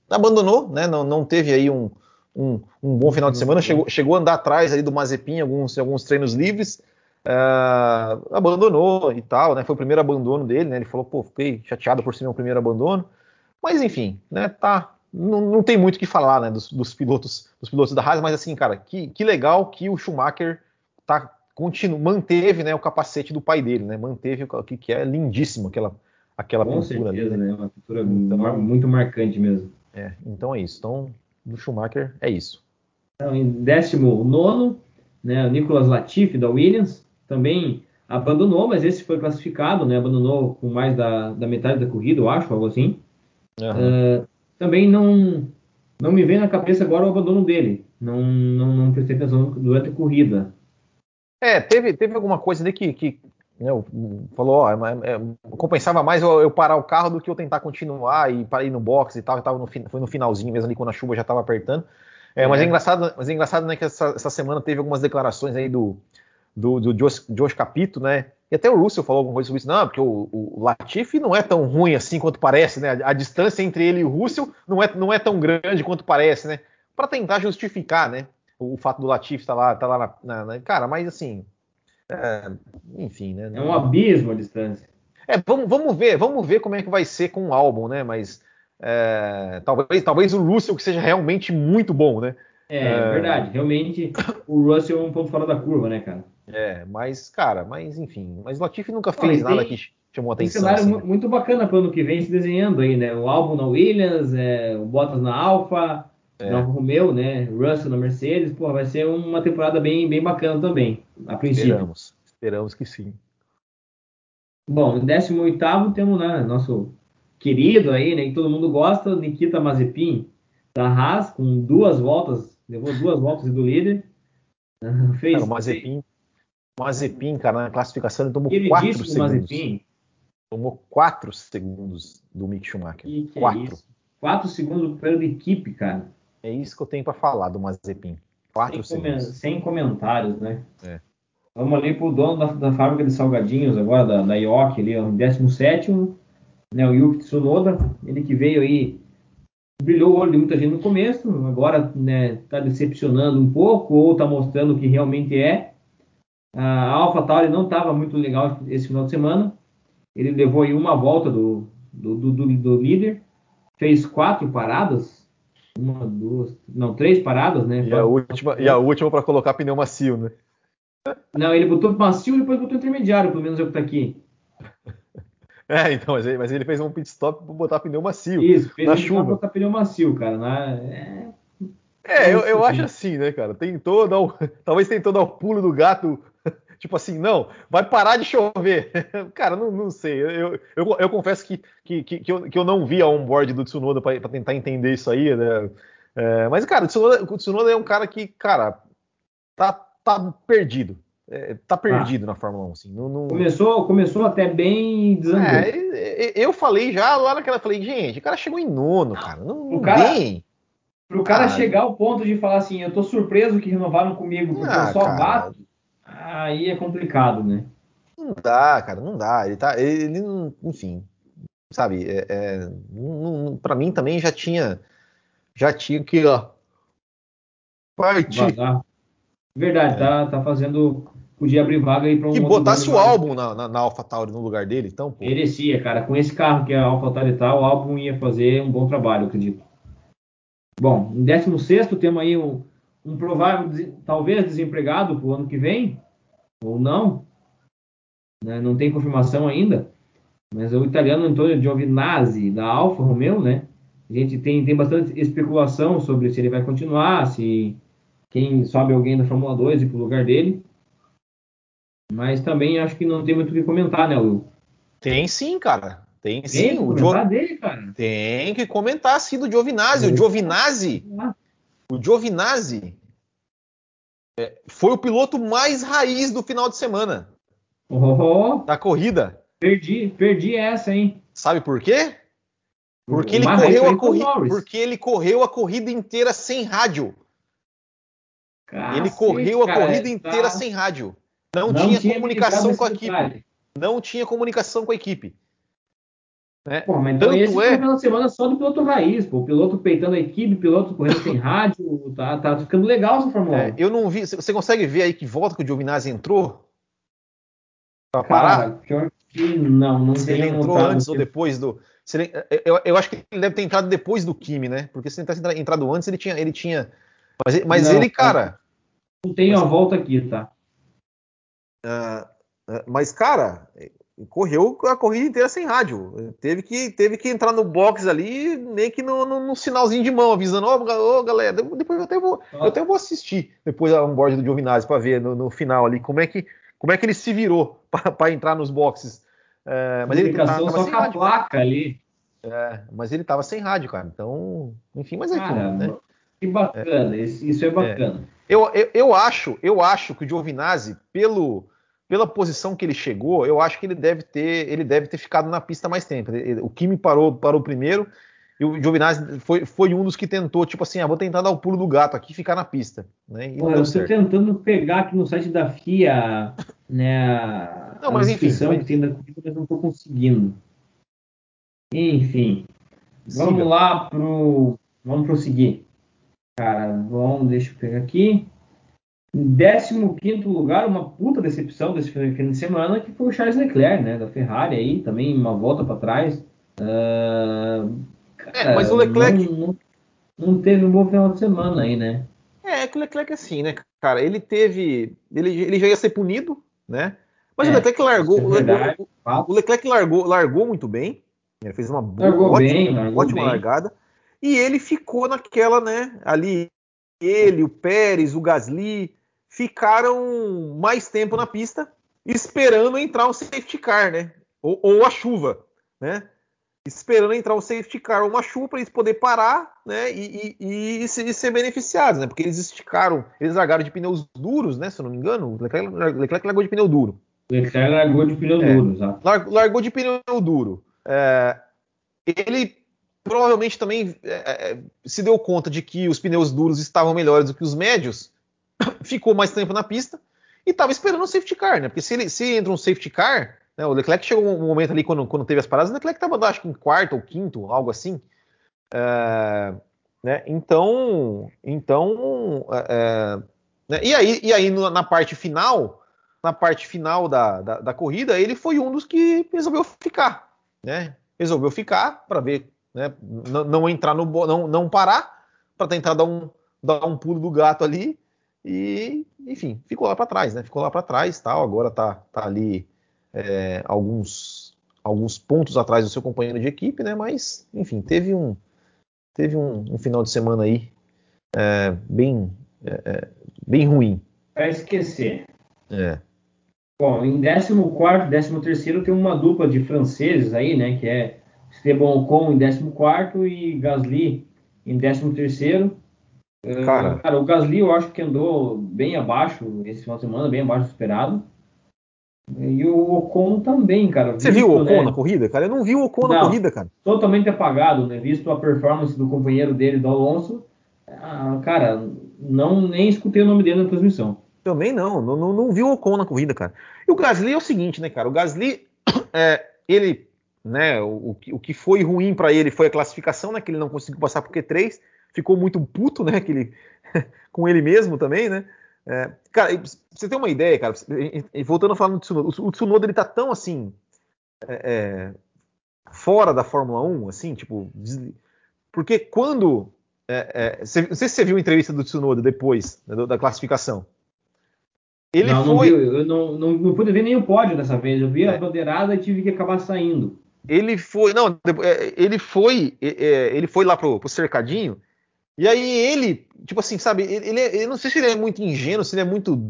abandonou, né? Não, não teve aí um, um, um bom final de semana, chegou, chegou a andar atrás ali do Mazepin alguns, alguns treinos livres uh, abandonou e tal, né? Foi o primeiro abandono dele, né? Ele falou, pô, fiquei chateado por ser meu primeiro abandono. Mas enfim, né? Tá, não, não, tem muito o que falar, né, dos, dos, pilotos, dos pilotos da Haas, mas assim, cara, que, que legal que o Schumacher tá continu, manteve, né, o capacete do pai dele, né, manteve o que, que é lindíssimo aquela aquela Com pintura certeza, ali, né? né? Uma pintura então, muito marcante mesmo. É, então é isso. Então, do Schumacher é isso. Então, em 19, né, o Nicolas Latifi da Williams também abandonou, mas esse foi classificado, né? Abandonou com mais da, da metade da corrida, eu acho, algo assim. Uhum. Uh, também não não me vem na cabeça agora o abandono dele. Não, não, não prestei atenção durante a corrida. É, teve, teve alguma coisa ali que, que né, falou, ó, é, é, compensava mais eu, eu, parar o carro do que eu tentar continuar e para ir no box e tal. Eu tava no, foi no finalzinho mesmo ali quando a chuva já estava apertando. É, é. Mas é engraçado, mas é engraçado né, que essa, essa, semana teve algumas declarações aí do, do, do Josh, Josh Capito, né? E até o Russell falou alguma coisa sobre isso. Não, porque o, o Latifi não é tão ruim assim quanto parece, né? A, a, distância entre ele e o Russell não é, não é tão grande quanto parece, né? Para tentar justificar, né? O, o, fato do Latifi estar tá lá, tá lá na, na, na, Cara, mas assim. É, enfim, né? É um abismo a distância. É, vamos, vamos ver, vamos ver como é que vai ser com o álbum, né? Mas é, talvez, talvez o Russell que seja realmente muito bom, né? É, é, verdade. Realmente o Russell é um ponto fora da curva, né, cara? É, mas, cara, mas enfim. Mas o Latifi nunca fez nada que chamou atenção. Um cenário assim. muito bacana para o ano que vem se desenhando aí, né? O álbum na Williams, é, o Bottas na Alfa, é. na Romeo, né? Russell na Mercedes. Pô, vai ser uma temporada bem, bem bacana também, a princípio. Esperamos, esperamos que sim. Bom, no 18 temos né, nosso querido aí, né? Que todo mundo gosta, Nikita Mazepin, da Haas, com duas voltas, levou duas voltas do líder. Fez, Cara, o Mazepin, Mazepin, cara, na classificação ele tomou 4 segundos. Mazepin. Tomou 4 segundos do Mick Schumacher. 4. 4 é segundos pela equipe, cara. É isso que eu tenho para falar do Mazepin. 4 segundos. sem comentários, né? É. Vamos ali pro dono da, da, fábrica de salgadinhos agora, da, da IOC ali, ó, em 17 né, o Yuki Tsunoda, ele que veio aí, brilhou o olho de muita gente no começo, agora né, tá decepcionando um pouco, ou tá mostrando o que realmente é. A Alpha Tauri não estava muito legal esse final de semana. Ele levou aí uma volta do, do, do, do líder, fez quatro paradas, uma, duas, não, três paradas, né? E a última, e a última para colocar pneu macio, né? Não, ele botou macio e depois botou intermediário, pelo menos é o que tá aqui. É, então, mas ele, mas ele fez um pit stop para botar pneu macio. Isso, fez na um chuva. botar pneu macio, cara. Na, é, é eu, eu acho assim, né, cara? Tentou dar o, talvez tentou dar o pulo do gato Tipo assim, não, vai parar de chover. Cara, não, não sei. Eu, eu, eu confesso que, que, que, eu, que eu não vi a onboard do Tsunoda para tentar entender isso aí, né? É, mas, cara, o Tsunoda, o Tsunoda, é um cara que, cara, tá, tá perdido. É, tá perdido ah. na Fórmula 1. Assim, não, não... Começou, começou até bem desandou. É, eu falei já lá naquela, falei, gente, o cara chegou em nono, cara. Não, não cara, tem. Pro cara ah, chegar ao ponto de falar assim, eu tô surpreso que renovaram comigo, porque ah, eu só cara, bato aí é complicado, né? Não dá, cara, não dá. Ele tá, ele, enfim, sabe? É, é, para mim também já tinha, já tinha que ó, partir. Verdade, é. tá, tá fazendo podia abrir vaga aí para um. Que botasse o álbum na, na, na AlphaTauri no lugar dele, então. Pô. Merecia, cara. Com esse carro que é a AlphaTauri tal, o álbum ia fazer um bom trabalho, eu acredito. Bom, em 16 temos aí um, um provável, talvez desempregado para o ano que vem, ou não, né? não tem confirmação ainda, mas o italiano Antonio Giovinazzi, da Alfa Romeo, né? A gente tem, tem bastante especulação sobre se ele vai continuar, se quem sobe alguém da Fórmula 2 e para o lugar dele. Mas também acho que não tem muito o que comentar, né, Will? Tem sim, cara. Tem, tem sim. O jo... dele, cara. Tem que comentar sim do Giovinazzi. O Giovinazzi, o Giovinazzi é, foi o piloto mais raiz do final de semana. Oh, da corrida. Perdi, perdi essa, hein? Sabe por quê? Porque ele, correu a corrida, porque ele correu a corrida inteira sem rádio. Cacete, ele correu a cara, corrida tá... inteira sem rádio. Não, não tinha, tinha comunicação com a equipe. Detalhe. Não tinha comunicação com a equipe. Né? Pô, mas então esse é... foi semana só do piloto raiz, pô. O piloto peitando a equipe, piloto correndo sem rádio, tá, tá ficando legal essa Fórmula 1. É, eu não vi. Você consegue ver aí que volta que o Giovinazzi entrou? Pra parar? Pior que não, não se ele entrou antes que... ou depois do. Ele, eu, eu, acho que ele deve ter entrado depois do Kimi, né? Porque se ele tivesse entrado antes, ele tinha. Ele tinha mas, mas não, ele, cara. Não tenho mas, a volta aqui, tá? Uh, mas, cara, correu a corrida inteira sem rádio. Teve que, teve que entrar no box ali, nem que no, no, no sinalzinho de mão, avisando: Ó, oh, oh, galera, depois eu até vou, eu até vou assistir depois a onboard do Giovinazzi para ver no, no, final ali como é que, como é que ele se virou para entrar nos boxes. É, mas ele tava, tava só sem com a placa ali. É, mas ele tava sem rádio, cara. Então, enfim, mas é cara, né? Que bacana, é, isso é bacana. É. Eu, eu, eu, acho, eu acho que o Giovinazzi, pelo, pela posição que ele chegou, eu acho que ele deve ter, ele deve ter ficado na pista mais tempo. O Kimi parou, parou primeiro e o Giovinazzi foi, foi um dos que tentou, tipo assim, ah, vou tentar dar o pulo do gato aqui e ficar na pista. Né? Pô, eu estou tentando pegar aqui no site da FIA, né, a, não, mas, a descrição enfim, que tem da corrida, mas não estou conseguindo. Enfim, vamos Siga. lá pro, vamos prosseguir. Cara, vamos, deixa eu pegar aqui. Em 15 lugar, uma puta decepção desse fim de semana, que foi o Charles Leclerc, né? Da Ferrari aí, também uma volta para trás. Uh, cara, é, mas o Leclerc. Não, não, teve um bom final de semana aí, né? É, é que o Leclerc é assim, né, cara? Ele teve. Ele, ele já ia ser punido, né? Mas é, o Leclerc largou. É verdade, o, o, Leclerc largou, largou muito bem. Ele fez uma boa, largou ótima, bem, largou ótima bem. largada. E ele ficou naquela, né? Ali, ele, o Pérez, o Gasly ficaram mais tempo na pista esperando entrar o safety car, né? Ou, ou a chuva, né? Esperando entrar o safety car ou uma chuva para eles poderem parar, né? E, e, e, e, ser beneficiados, né? Porque eles esticaram, eles largaram de pneus duros, né? Se eu não me engano, Leclerc, Leclerc largou de pneu duro. Leclerc largou de pneu é, duro. Largou de pneu duro. É, ele provavelmente também é, é, se deu conta de que os pneus duros estavam melhores do que os médios, ficou mais tempo na pista e estava esperando o safety car, né? Porque se, ele, se entra um safety car, né, o Leclerc chegou um momento ali quando, quando teve as paradas, o Leclerc estava acho que em quarto ou quinto, algo assim. É, né? Então, então, é, é, né? e aí, e aí na parte final, na parte final da, da, da corrida, ele foi um dos que resolveu ficar, né? Resolveu ficar para ver né? Não, não, entrar no não, não parar para tentar dar um, dar um pulo do gato ali e enfim ficou lá para trás, né? Ficou lá para trás, tal. Agora tá, tá ali é, alguns alguns pontos atrás do seu companheiro de equipe, né? Mas enfim teve um teve um, um final de semana aí é, bem é, é bem ruim. Para esquecer. É. Bom, em 14 13 tem uma dupla de franceses aí, né? Que é Esteban Ocon em 14 e Gasly em 13. Eh, cara. Uh, cara, o Gasly eu acho que andou bem abaixo esse final de semana, bem abaixo do esperado. E o Ocon também, cara. Você viu o Ocon né? na corrida, cara? Eu não vi o Ocon não, na corrida, cara. Totalmente apagado, né? Visto a performance do companheiro dele, do Alonso. Ah, cara, não nem escutei o nome dele na transmissão. Também não, não, não, não vi o Ocon na corrida, cara. E o Gasly é o seguinte, né, cara? O Gasly, é, ele né? O, o que foi ruim para ele foi a classificação, né? Que ele não conseguiu passar por Q3, ficou muito puto, né? Que ele, com ele mesmo também, né? É, cara, você ter uma ideia, cara, voltando a falar do Tsunoda, o Tsunoda ele tá tão assim é, é, fora da Fórmula 1, assim, tipo, porque quando é, é, não sei se você viu a entrevista do Tsunoda depois né, da classificação. Ele não, foi. Não vi, eu não, não, não, pude ver o pódio dessa vez. Eu vi a bandeirada e tive que acabar saindo. Ele foi, não, ele foi, ele foi lá pro, pro cercadinho. E aí ele, tipo assim, sabe, ele, ele, não sei se ele é muito ingênuo, se ele é muito,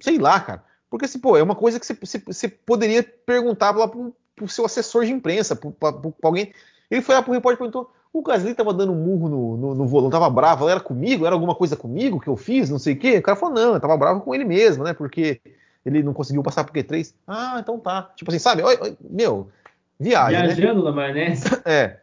sei lá, cara. Porque assim, pô, é uma coisa que você, você, você poderia perguntar lá pro, pro seu assessor de imprensa, pro, pra, pra alguém. Ele foi lá pro repórter e perguntou: o Gasly tava dando um murro no, no, no volante, tava bravo, era comigo? Era alguma coisa comigo que eu fiz? Não sei o quê. O cara falou: não, eu tava bravo com ele mesmo, né? Porque ele não conseguiu passar por Q3. Ah, então tá. Tipo assim, sabe? Meu, Viagem, né? Viajando né? na maionese. É.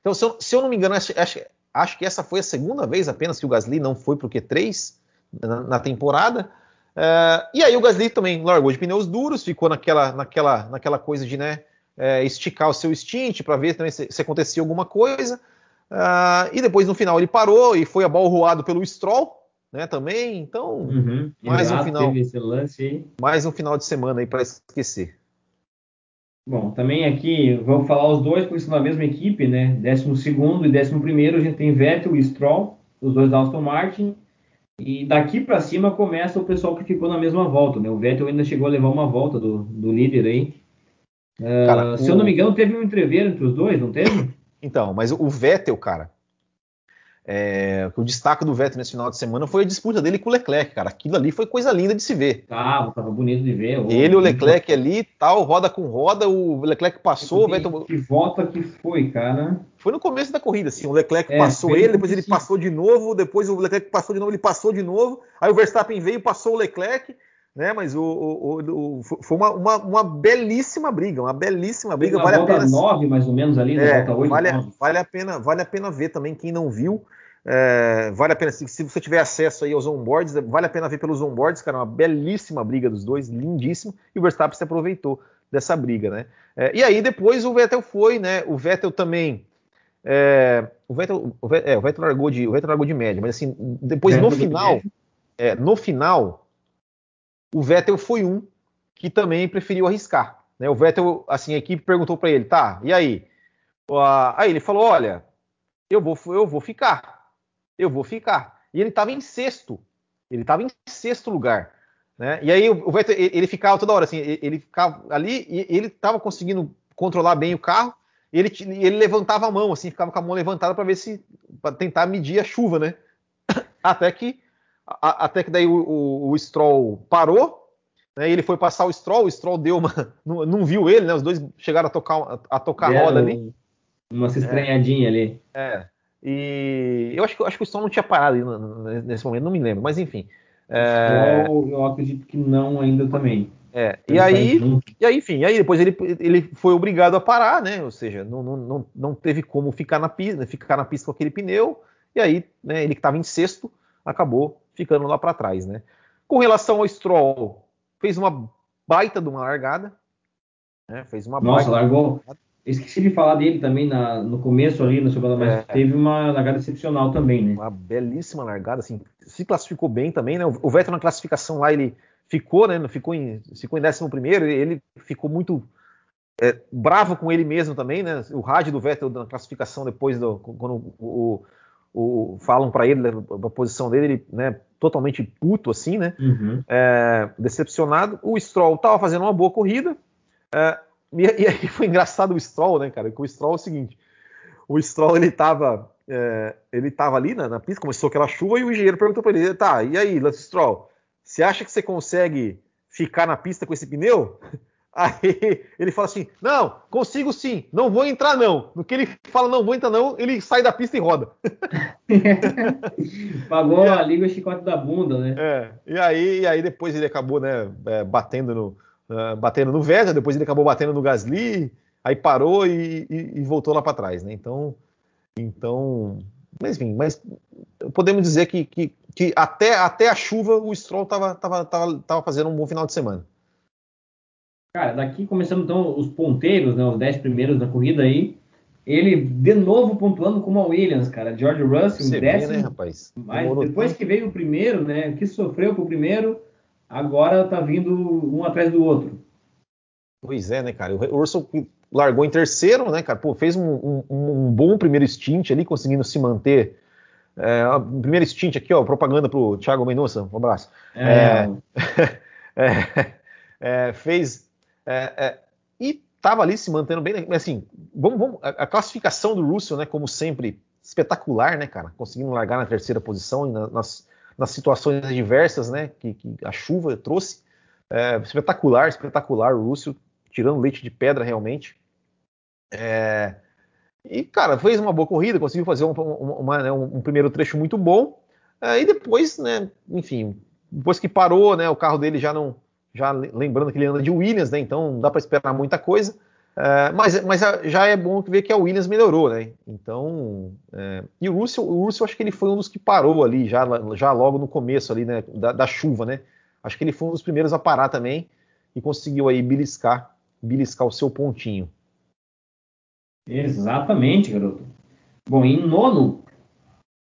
Então, se eu, se eu, não me engano, acho, acho, acho, que essa foi a segunda vez apenas que o Gasly não foi para o Q3 na, na temporada. Uh, e aí o Gasly também largou de pneus duros, ficou naquela, naquela, naquela coisa de né, é, esticar o seu stint para ver também se, se, acontecia alguma coisa. Uh, e depois no final ele parou e foi abalroado pelo Stroll, né, também. Então, uhum. mais um final, mais um final de semana aí para esquecer. Bom, também aqui vamos falar os dois porque são da mesma equipe, né? 12 segundo e 11 primeiro a gente tem Vettel e Stroll, os dois da Aston Martin. E daqui para cima começa o pessoal que ficou na mesma volta, né? O Vettel ainda chegou a levar uma volta do, do líder aí. Uh, cara, se o... eu não me engano, teve um entreveiro entre os dois, não teve? Então, mas o Vettel, cara, é, o destaque do Vettel nesse final de semana foi a disputa dele com o Leclerc, cara. Aquilo ali foi coisa linda de se ver. Tava, tava bonito de ver. Ele e o Leclerc ali, tal, roda com roda, o Leclerc passou, que, o Vettel... Que volta que foi, cara. Foi no começo da corrida, assim, o Leclerc é, passou ele, depois ele passou de novo, depois o Leclerc passou de novo, ele passou de novo, aí o Verstappen veio, passou o Leclerc, né? Mas o, o, o foi uma, uma, uma, belíssima briga, uma belíssima briga. vale a pena. 9, mais ou menos ali, é, volta 8, vale, vale, a pena, vale a pena ver também quem não viu. É, vale a pena, se, se, você tiver acesso aí aos onboards, vale a pena ver pelos onboards, cara, uma belíssima briga dos dois, lindíssimo, e o Verstappen se aproveitou dessa briga, né? É, e aí depois o Vettel foi, né? O Vettel também. É, o, Vettel, o, Vettel, é, o Vettel largou de, o Vettel largou de média, mas assim, depois no final, é, no final, o Vettel foi um que também preferiu arriscar. Né? O Vettel, assim, a equipe perguntou para ele, tá, e aí? Aí ele falou, olha, eu vou, eu vou ficar eu vou ficar. E ele estava em sexto. Ele estava em sexto lugar. Né? E aí o Vettel, ele ficava toda hora assim, ele ficava ali e ele estava conseguindo controlar bem o carro. Ele, ele levantava a mão, assim, ficava com a mão levantada para ver se para tentar medir a chuva, né? Até que a, até que daí o, o, o Stroll parou, né? Ele foi passar o Stroll, o Stroll deu uma, não, não viu ele, né? Os dois chegaram a tocar a, a tocar roda ali. Uma se estranhadinha é, ali. É. E eu acho que, acho que o som não tinha parado nesse momento, não me lembro, mas enfim. É... Eu, eu, acredito que não ainda também. É, e aí, e aí, enfim, aí depois ele, ele foi obrigado a parar, né? Ou seja, não, não, não teve como ficar na pista, ficar na pista com aquele pneu, e aí, né, ele que estava em sexto, acabou ficando lá para trás, né? Com relação ao Stroll, fez uma baita de uma largada, né? Fez uma Nossa, largou, Esqueci de falar dele também na, no começo ali, no segundo, mas é. teve uma largada excepcional também, né? Uma belíssima largada, assim, se classificou bem também, né? O Vettel na classificação lá, ele ficou, né? Ficou em, ficou em 11 primeiro, ele ficou muito é, bravo com ele mesmo também, né? O rádio do Vettel na classificação depois do quando o, o, o falam para ele a posição dele, ele, né? Totalmente puto assim, né? Uhum. É, decepcionado. O Stroll estava fazendo uma boa corrida. É, e, aí foi engraçado o Stroll, né, cara? Que o Stroll é o seguinte: o Stroll ele tava, é, ele tava ali na, na, pista, começou aquela chuva e o engenheiro perguntou para ele: tá, e aí, Lance Stroll, você acha que você consegue ficar na pista com esse pneu? Aí ele fala assim: Não, consigo sim, não vou entrar não. No que ele fala não vou entrar não, ele sai da pista e roda. Pagou a língua chicote da bunda, né? É, e aí, e aí depois ele acabou, né, é, batendo no, uh, batendo no Vettel, depois ele acabou batendo no Gasly, aí parou e, e, e voltou lá para trás, né? Então, então, mas enfim, mas podemos dizer que, que, que, até, até a chuva o Stroll estava tava, tava, tava fazendo um bom final de semana. Cara, daqui começando então os ponteiros, né, os 10 primeiros da corrida aí. Ele de novo pontuando como a Williams, cara. George Russell, Você décimo. Vê, né, rapaz? Mas depois que veio o primeiro, né? Que sofreu com o primeiro, agora tá vindo um atrás do outro. Pois é, né, cara? O Russell largou em terceiro, né, cara? Pô, fez um, um, um bom primeiro stint ali, conseguindo se manter. É, primeiro stint aqui, ó, propaganda pro Thiago Mendonça, um abraço. É. É, é fez. É, é, e tava ali se mantendo bem, né? assim, vamos, vamos, a, classificação do Russell, né, como sempre, espetacular, né, cara? Conseguindo largar na terceira posição na, nas, nas situações diversas né, que, que a chuva trouxe. É, espetacular, espetacular o Russell, tirando leite de pedra realmente. É, e, cara, fez uma boa corrida, conseguiu fazer um, uma, né, um primeiro trecho muito bom. É, e depois, né, enfim, depois que parou, né, o carro dele já não. Já lembrando que ele anda de Williams, né, então não dá para esperar muita coisa. É, mas, mas já é bom ver que a Williams melhorou, né? Então, é, e o Russell, o Russell acho que ele foi um dos que parou ali já, já logo no começo ali, né, da, da, chuva, né? Acho que ele foi um dos primeiros a parar também e conseguiu aí beliscar, beliscar o seu pontinho. Exatamente, garoto. Bom, em nono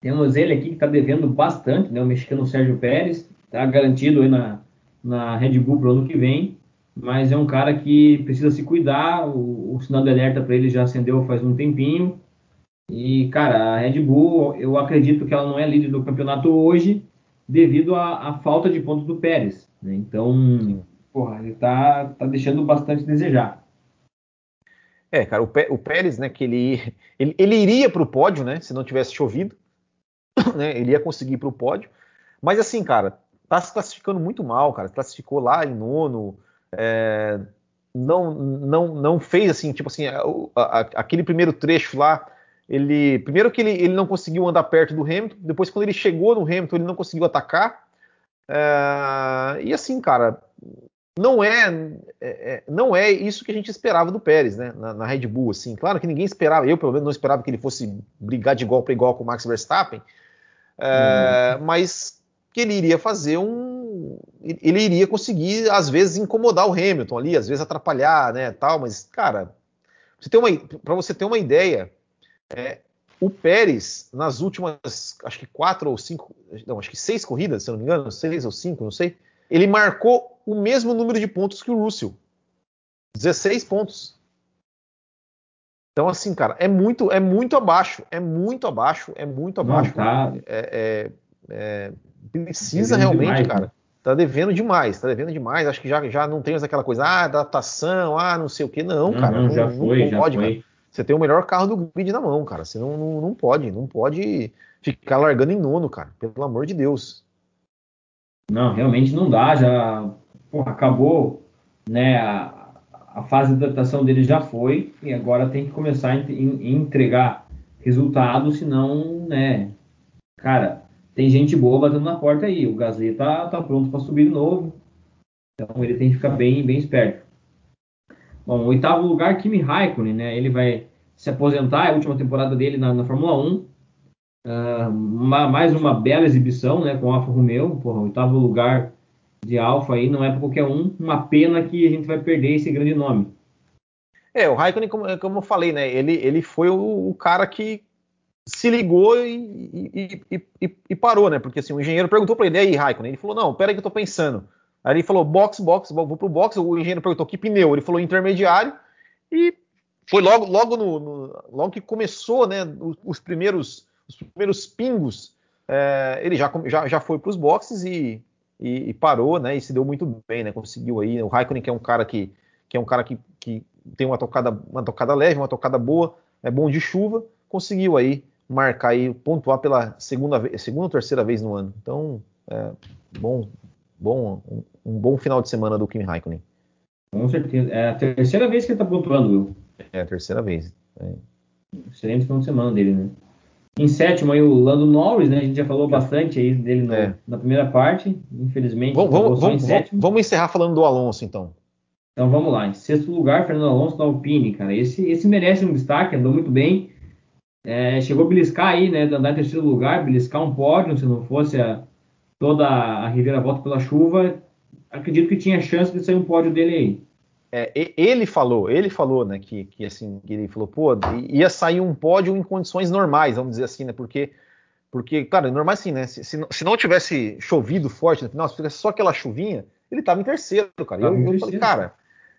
Temos ele aqui que está devendo bastante, né? O mexicano Sérgio Pérez, está garantido aí na, na Red Bull para o ano que vem, mas é um cara que precisa se cuidar. O, o sinal de alerta para ele já acendeu faz um tempinho. E, cara, a Red Bull, eu acredito que ela não é líder do campeonato hoje devido à, falta de pontos do Pérez. Né? Então, porra, ele tá, tá deixando bastante desejar. É, cara, o, o Pérez, né, que ele, ele, ele iria para o pódio, né, se não tivesse chovido, né, ele ia conseguir para o pódio, mas assim, cara, tá se classificando muito mal, cara, classificou lá em nono, é, não, não, não fez assim, tipo assim, a, a, aquele primeiro trecho lá, ele primeiro que ele, ele não conseguiu andar perto do Hamilton, depois quando ele chegou no Hamilton ele não conseguiu atacar, é, e assim, cara, não é, é, é, não é isso que a gente esperava do Pérez, né? Na, na, Red Bull, assim. Claro que ninguém esperava, eu pelo menos não esperava que ele fosse brigar de igual para igual com o Max Verstappen, é, uhum. mas que ele iria fazer um, ele iria conseguir às vezes incomodar o Hamilton ali, às vezes atrapalhar, né? Tal, mas cara, para você ter uma ideia, é, o Pérez nas últimas, acho que quatro ou cinco, não, acho que seis corridas, se não me engano, seis ou cinco, não sei ele marcou o mesmo número de pontos que o Russell. 16 pontos. Então, assim, cara, é muito, é muito abaixo, é muito abaixo, é muito abaixo. Não, tá... é, é, é, precisa realmente, demais, cara. Né? Tá devendo demais, tá devendo demais. Acho que já, já não tem mais aquela coisa, ah, adaptação, ah, não sei o que. Não, não cara. Não, já não, foi, não pode, já foi. Cara. Você tem o melhor carro do grid na mão, cara. Você não, não, não pode, não pode ficar largando em nono, cara. Pelo amor de Deus. Não, realmente não dá, já porra, acabou, né? A, a, fase de adaptação dele já foi e agora tem que começar a entregar resultados, senão, né? Cara, tem gente boa batendo na porta aí. O Gasly tá, tá pronto para subir de novo, então ele tem que ficar bem, bem esperto. Bom, oitavo lugar, Kimi Raikkonen, né? Ele vai se aposentar, é a última temporada dele na, na Fórmula 1. Uh, uma, mais uma bela exibição né, com a Alfa Romeo, porra, oitavo lugar de Alfa aí, não é para qualquer um. Uma pena que a gente vai perder esse grande nome. É, o Raikkonen, como, como eu falei, né, ele, ele foi o, o cara que se ligou e, e, e, e, parou, né? Porque assim, o engenheiro perguntou para ele, e aí, Raikkonen? Ele falou, não, pera aí que eu tô pensando. Aí ele falou, box, box, vou pro box. O engenheiro perguntou que pneu. Ele falou intermediário e foi logo, logo no, no logo que começou, né? Os, os primeiros os primeiros pingos, é, ele já, já, já foi para os boxes e, e, e, parou, né? E se deu muito bem, né? Conseguiu aí. O Raikkonen, que é um cara que, que é um cara que, que tem uma tocada, uma tocada leve, uma tocada boa, é bom de chuva, conseguiu aí marcar aí, pontuar pela segunda vez, segunda ou terceira vez no ano. Então, é, bom, bom, um, um, bom final de semana do Kimi Raikkonen. Com certeza. É a terceira vez que ele está pontuando, Will. É a terceira vez. É. Excelente final de semana dele, né? Em sétimo aí o Lando Norris, né? A gente já falou bastante aí dele no, é. na primeira parte, infelizmente. Vamos, vamos, vamos, vamos, encerrar falando do Alonso, então. Então vamos lá. Em sexto lugar, Fernando Alonso da Alpine, cara. Esse, esse merece um destaque, andou muito bem. É, chegou a beliscar aí, né? De andar em terceiro lugar, beliscar um pódio, se não fosse a, toda a reviravolta pela chuva. Acredito que tinha chance de sair um pódio dele aí é, ele falou, ele falou, né, que, que assim, que ele falou, pô, ia sair um pódio em condições normais, vamos dizer assim, né, porque, porque, claro, normal assim, né, se, se não tivesse chovido forte no final, se tivesse só aquela chuvinha, ele tava em terceiro, cara. Eu, eu falei, cara,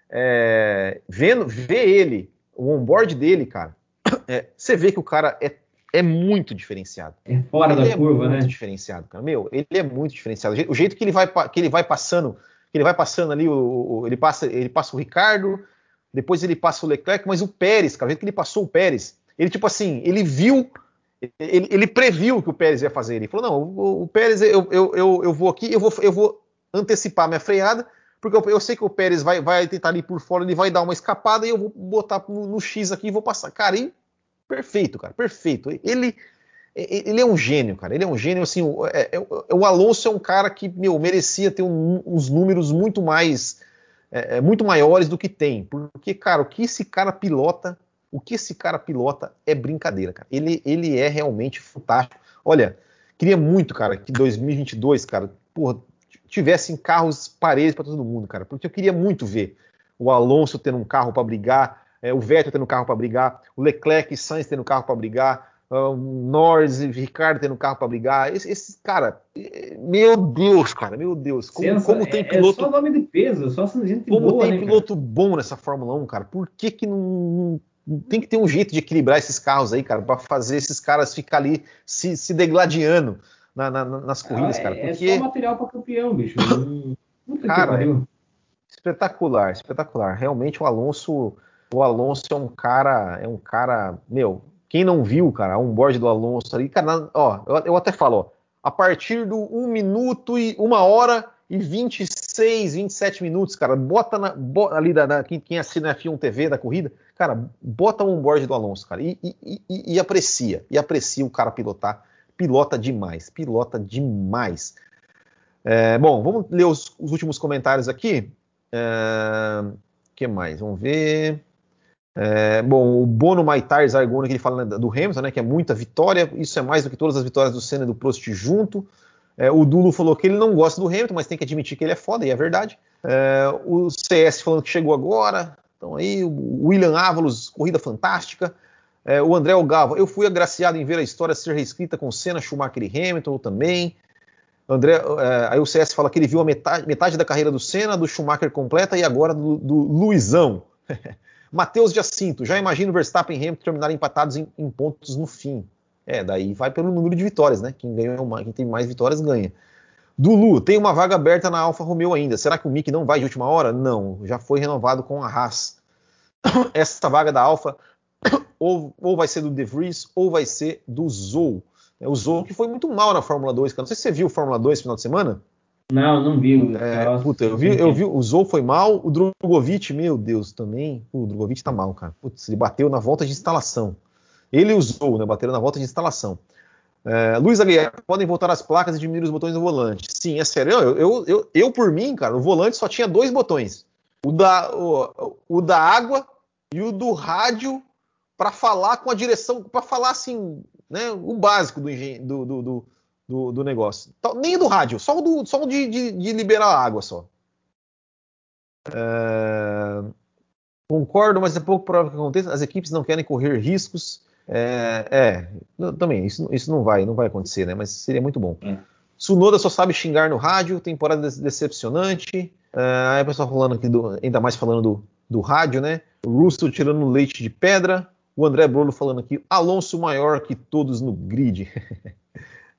é, vendo, ver ele, o onboard dele, cara, é, você vê que o cara é, é muito diferenciado. É fora ele da é curva, muito né? diferenciado, cara. Meu, ele é muito diferenciado. O jeito que ele vai, que ele vai passando ele vai passando ali, o, o, ele, passa, ele passa o Ricardo, depois ele passa o Leclerc, mas o Pérez, cara, o jeito que ele passou o Pérez, ele tipo assim, ele viu, ele, ele previu o que o Pérez ia fazer. Ele falou: não, o, o Pérez, eu, eu, eu, eu, vou aqui, eu vou, eu vou antecipar minha freada, porque eu, eu, sei que o Pérez vai, vai tentar ali por fora, ele vai dar uma escapada e eu vou botar no, no X aqui e vou passar. Cara, e perfeito, cara, perfeito. Ele ele é um gênio, cara. Ele é um gênio, assim. O, é, é, o Alonso é um cara que, meu, merecia ter um, uns números muito mais. É, é, muito maiores do que tem. Porque, cara, o que esse cara pilota, o que esse cara pilota é brincadeira, cara. Ele, ele é realmente fantástico. Olha, queria muito, cara, que 2022, cara, porra, tivessem carros paredes para todo mundo, cara. Porque eu queria muito ver o Alonso tendo um carro para brigar, é, o Vettel tendo carro para brigar, o Leclerc e Sainz tendo carro para brigar uh, Norris e Ricardo tendo carro para brigar. Esse, esse, cara, meu Deus, cara, meu Deus. Como, Sensa, como tem piloto. É, só nome de peso, só gente Como boa, tem né, piloto cara? bom nessa Fórmula 1, cara. Por que que não. Tem que ter um jeito de equilibrar esses carros aí, cara, para fazer esses caras ficar ali se, se degladiando na, na, nas corridas, ah, cara. É porque... É só material para campeão, bicho. Não, cara, é espetacular, espetacular. Realmente o Alonso, o Alonso é um cara, é um cara, meu, quem não viu, cara, um board do Alonso ali, cara, ó, eu, eu até falo, ó, a partir do 1 minuto e 1 hora e 26, 27 minutos, cara, bota, na, bota ali da, da, quem, quem assina a F1 TV da corrida, cara, bota um board do Alonso, cara, e, e, e, e aprecia, e aprecia o cara pilotar, pilota demais, pilota demais. É, bom, vamos ler os, os últimos comentários aqui. O é, que mais? Vamos ver. É, bom, o Bono Maitar Zargona, que ele fala né, do Hamilton, né, que é muita vitória, isso é mais do que todas as vitórias do Senna e do Prost junto. É, o Dulo falou que ele não gosta do Hamilton, mas tem que admitir que ele é foda, e é verdade. É, o CS falando que chegou agora. Então aí, o William Ávalos, corrida fantástica. É, o André Ogava, eu fui agraciado em ver a história ser reescrita com Senna, Schumacher e Hamilton também. André, é, aí o CS fala que ele viu a metade, metade, da carreira do Senna, do Schumacher completa e agora do, do Luizão. Matheus Jacinto, já imagino Verstappen e Hamilton terminarem empatados em, em, pontos no fim. É, daí vai pelo número de vitórias, né? Quem, ganhou, quem tem mais vitórias ganha. Dulu, tem uma vaga aberta na Alfa Romeo ainda. Será que o Mick não vai de última hora? Não, já foi renovado com a Haas. Essa vaga da Alfa ou, ou vai ser do De Vries ou vai ser do Zou. É, o Zou que foi muito mal na Fórmula 2, cara. Não sei se você viu Fórmula 2 no final de semana. Não, não vi. É, puta, eu vi, eu vi, o Zou foi mal, o Drogovic, meu Deus, também. O Drogovic tá mal, cara. Putz, ele bateu na volta de instalação. Ele e o Zou, né? Bateram na volta de instalação. É, Luiz Aguiar, podem voltar as placas e diminuir os botões do volante. Sim, é sério. Eu, eu, eu, eu, por mim, cara, o volante só tinha dois botões. O da, o, o da água e o do rádio para falar com a direção, para falar assim, né, o básico do, do, do, do, do negócio. Nem do rádio, só o, do, só de, de, de liberar a água só. É... Concordo, mas é pouco provável que aconteça. As equipes não querem correr riscos. É, é também, isso, isso não vai, não vai acontecer, né? Mas seria muito bom. É. Sunoda só sabe xingar no rádio, temporada decepcionante. É, aí o pessoal falando aqui, do, ainda mais falando do, do rádio, né? O Russell tirando leite de pedra. O André Brolo falando aqui, Alonso maior que todos no grid.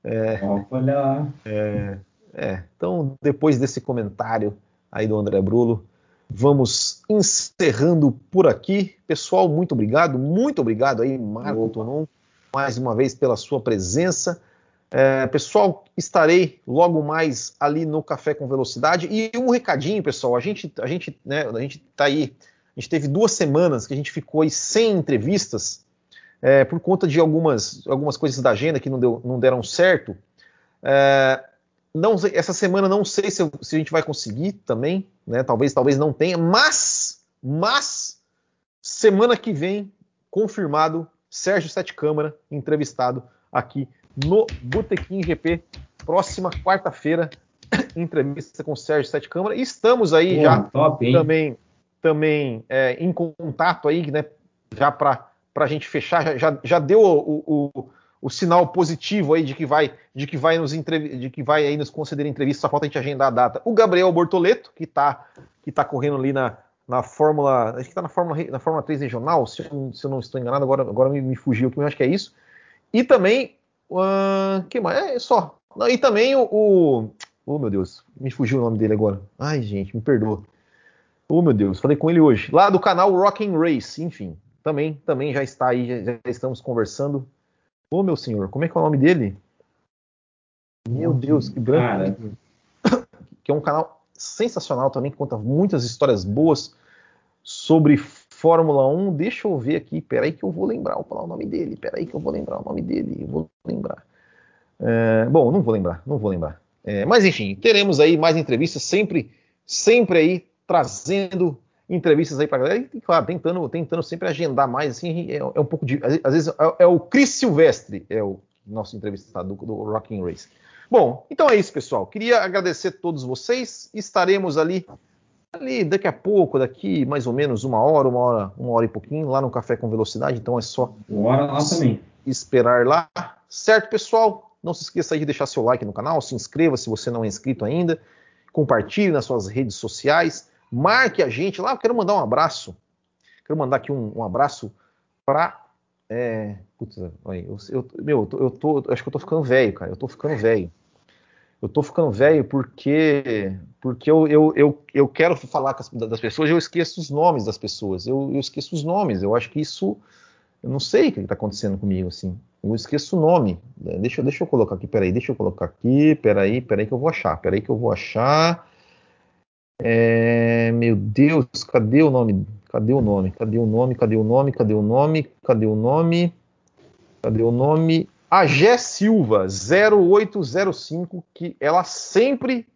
é, Olha. É, é, então, depois desse comentário aí do André Brolo, vamos encerrando por aqui. Pessoal, muito obrigado, muito obrigado aí, Marco Tonon, mais uma vez pela sua presença. É, pessoal, estarei logo mais ali no Café com Velocidade. E um recadinho, pessoal, a gente, a gente, né, a gente tá aí a gente teve duas semanas que a gente ficou aí sem entrevistas é, por conta de algumas, algumas coisas da agenda que não, deu, não deram certo. É, não, essa semana não sei se, se, a gente vai conseguir também, né? Talvez, talvez não tenha, mas, mas semana que vem confirmado Sérgio Sete Câmara entrevistado aqui no Botequim GP, próxima quarta-feira, entrevista com Sérgio Sete Câmara. E estamos aí Pô, já top, também também é, em contato aí, né, já para a gente fechar, já, já deu o, o, o, sinal positivo aí de que vai de que vai nos de que vai aí nos conceder entrevista, só falta a gente agendar a data. O Gabriel Bortoleto, que está que tá correndo ali na, na Fórmula, acho que está na Fórmula, na Fórmula 3 regional, se eu, se eu não estou enganado, agora, agora me, me fugiu aqui, mas acho que é isso. E também, uh, que mais? É só. E também o, o, oh meu Deus, me fugiu o nome dele agora. Ai gente, me perdoa. Oh, meu Deus, falei com ele hoje. Lá do canal Rocking Race, enfim. Também, também já está aí, já, já estamos conversando. Ô, meu senhor, como é que é o nome dele? Meu Deus, que branco. Que é um canal sensacional também, que conta muitas histórias boas sobre Fórmula 1. Deixa eu ver aqui, peraí que eu vou lembrar, vou o nome dele, peraí que eu vou lembrar o nome dele, eu vou lembrar. É, bom, não vou lembrar, não vou lembrar. É, mas enfim, teremos aí mais entrevistas, sempre, sempre aí trazendo entrevistas aí para galera e, claro, tentando, tentando sempre agendar mais, assim, é, é um pouco de, às vezes é, é, o Cris Silvestre, é o nosso entrevistado do, do Rocking Race. Bom, então é isso, pessoal. Queria agradecer a todos vocês. Estaremos ali, ali daqui a pouco, daqui mais ou menos uma hora, uma hora, uma hora e pouquinho, lá no Café com Velocidade. Então é só. Uma hora lá também. esperar lá. Certo, pessoal? Não se esqueça de deixar seu like no canal, se inscreva se você não é inscrito ainda, compartilhe nas suas redes sociais, marque a gente lá. Eu quero mandar um abraço. Quero mandar aqui um, um abraço para. É, putz, eu, eu, meu, eu tô, eu tô, acho que eu tô ficando velho, cara. Eu tô ficando velho. Eu tô ficando velho porque porque eu, eu, eu, eu quero falar das pessoas, eu esqueço os nomes das pessoas. Eu, eu esqueço os nomes. Eu acho que isso eu não sei o que está acontecendo comigo, assim. Eu esqueço o nome. É, deixa, deixa eu colocar aqui, peraí, deixa eu colocar aqui, peraí, peraí que eu vou achar, peraí que eu vou achar. É, meu Deus, cadê o nome? Cadê o nome? Cadê o nome? Cadê o nome? Cadê o nome? Cadê o nome? Cadê o nome? A Gé Silva 0805, que ela sempre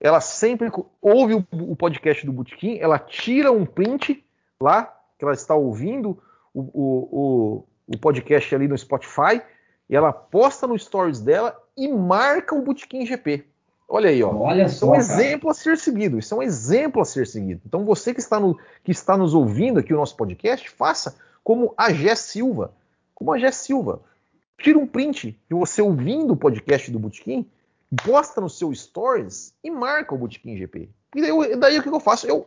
ela sempre ouve o, o podcast do Botequim, ela tira um print lá que ela está ouvindo o, o, o, podcast ali no Spotify e ela posta no stories dela e marca o Botequim GP. Olha aí, ó. Olha isso é um exemplo a ser seguido. Isso é um exemplo a ser seguido. Então você que está, no, que está nos ouvindo aqui o nosso podcast, faça como a Gé Silva. Como a Gé Silva. Tira um print de você ouvindo o podcast do Botequim, posta no seu stories e marca o Botequim GP. E daí, daí o que eu faço? Eu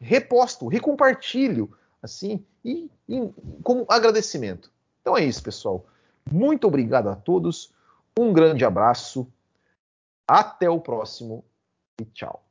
reposto, recompartilho assim, e, e como agradecimento. Então é isso, pessoal. Muito obrigado a todos. Um grande abraço. Até o próximo e tchau.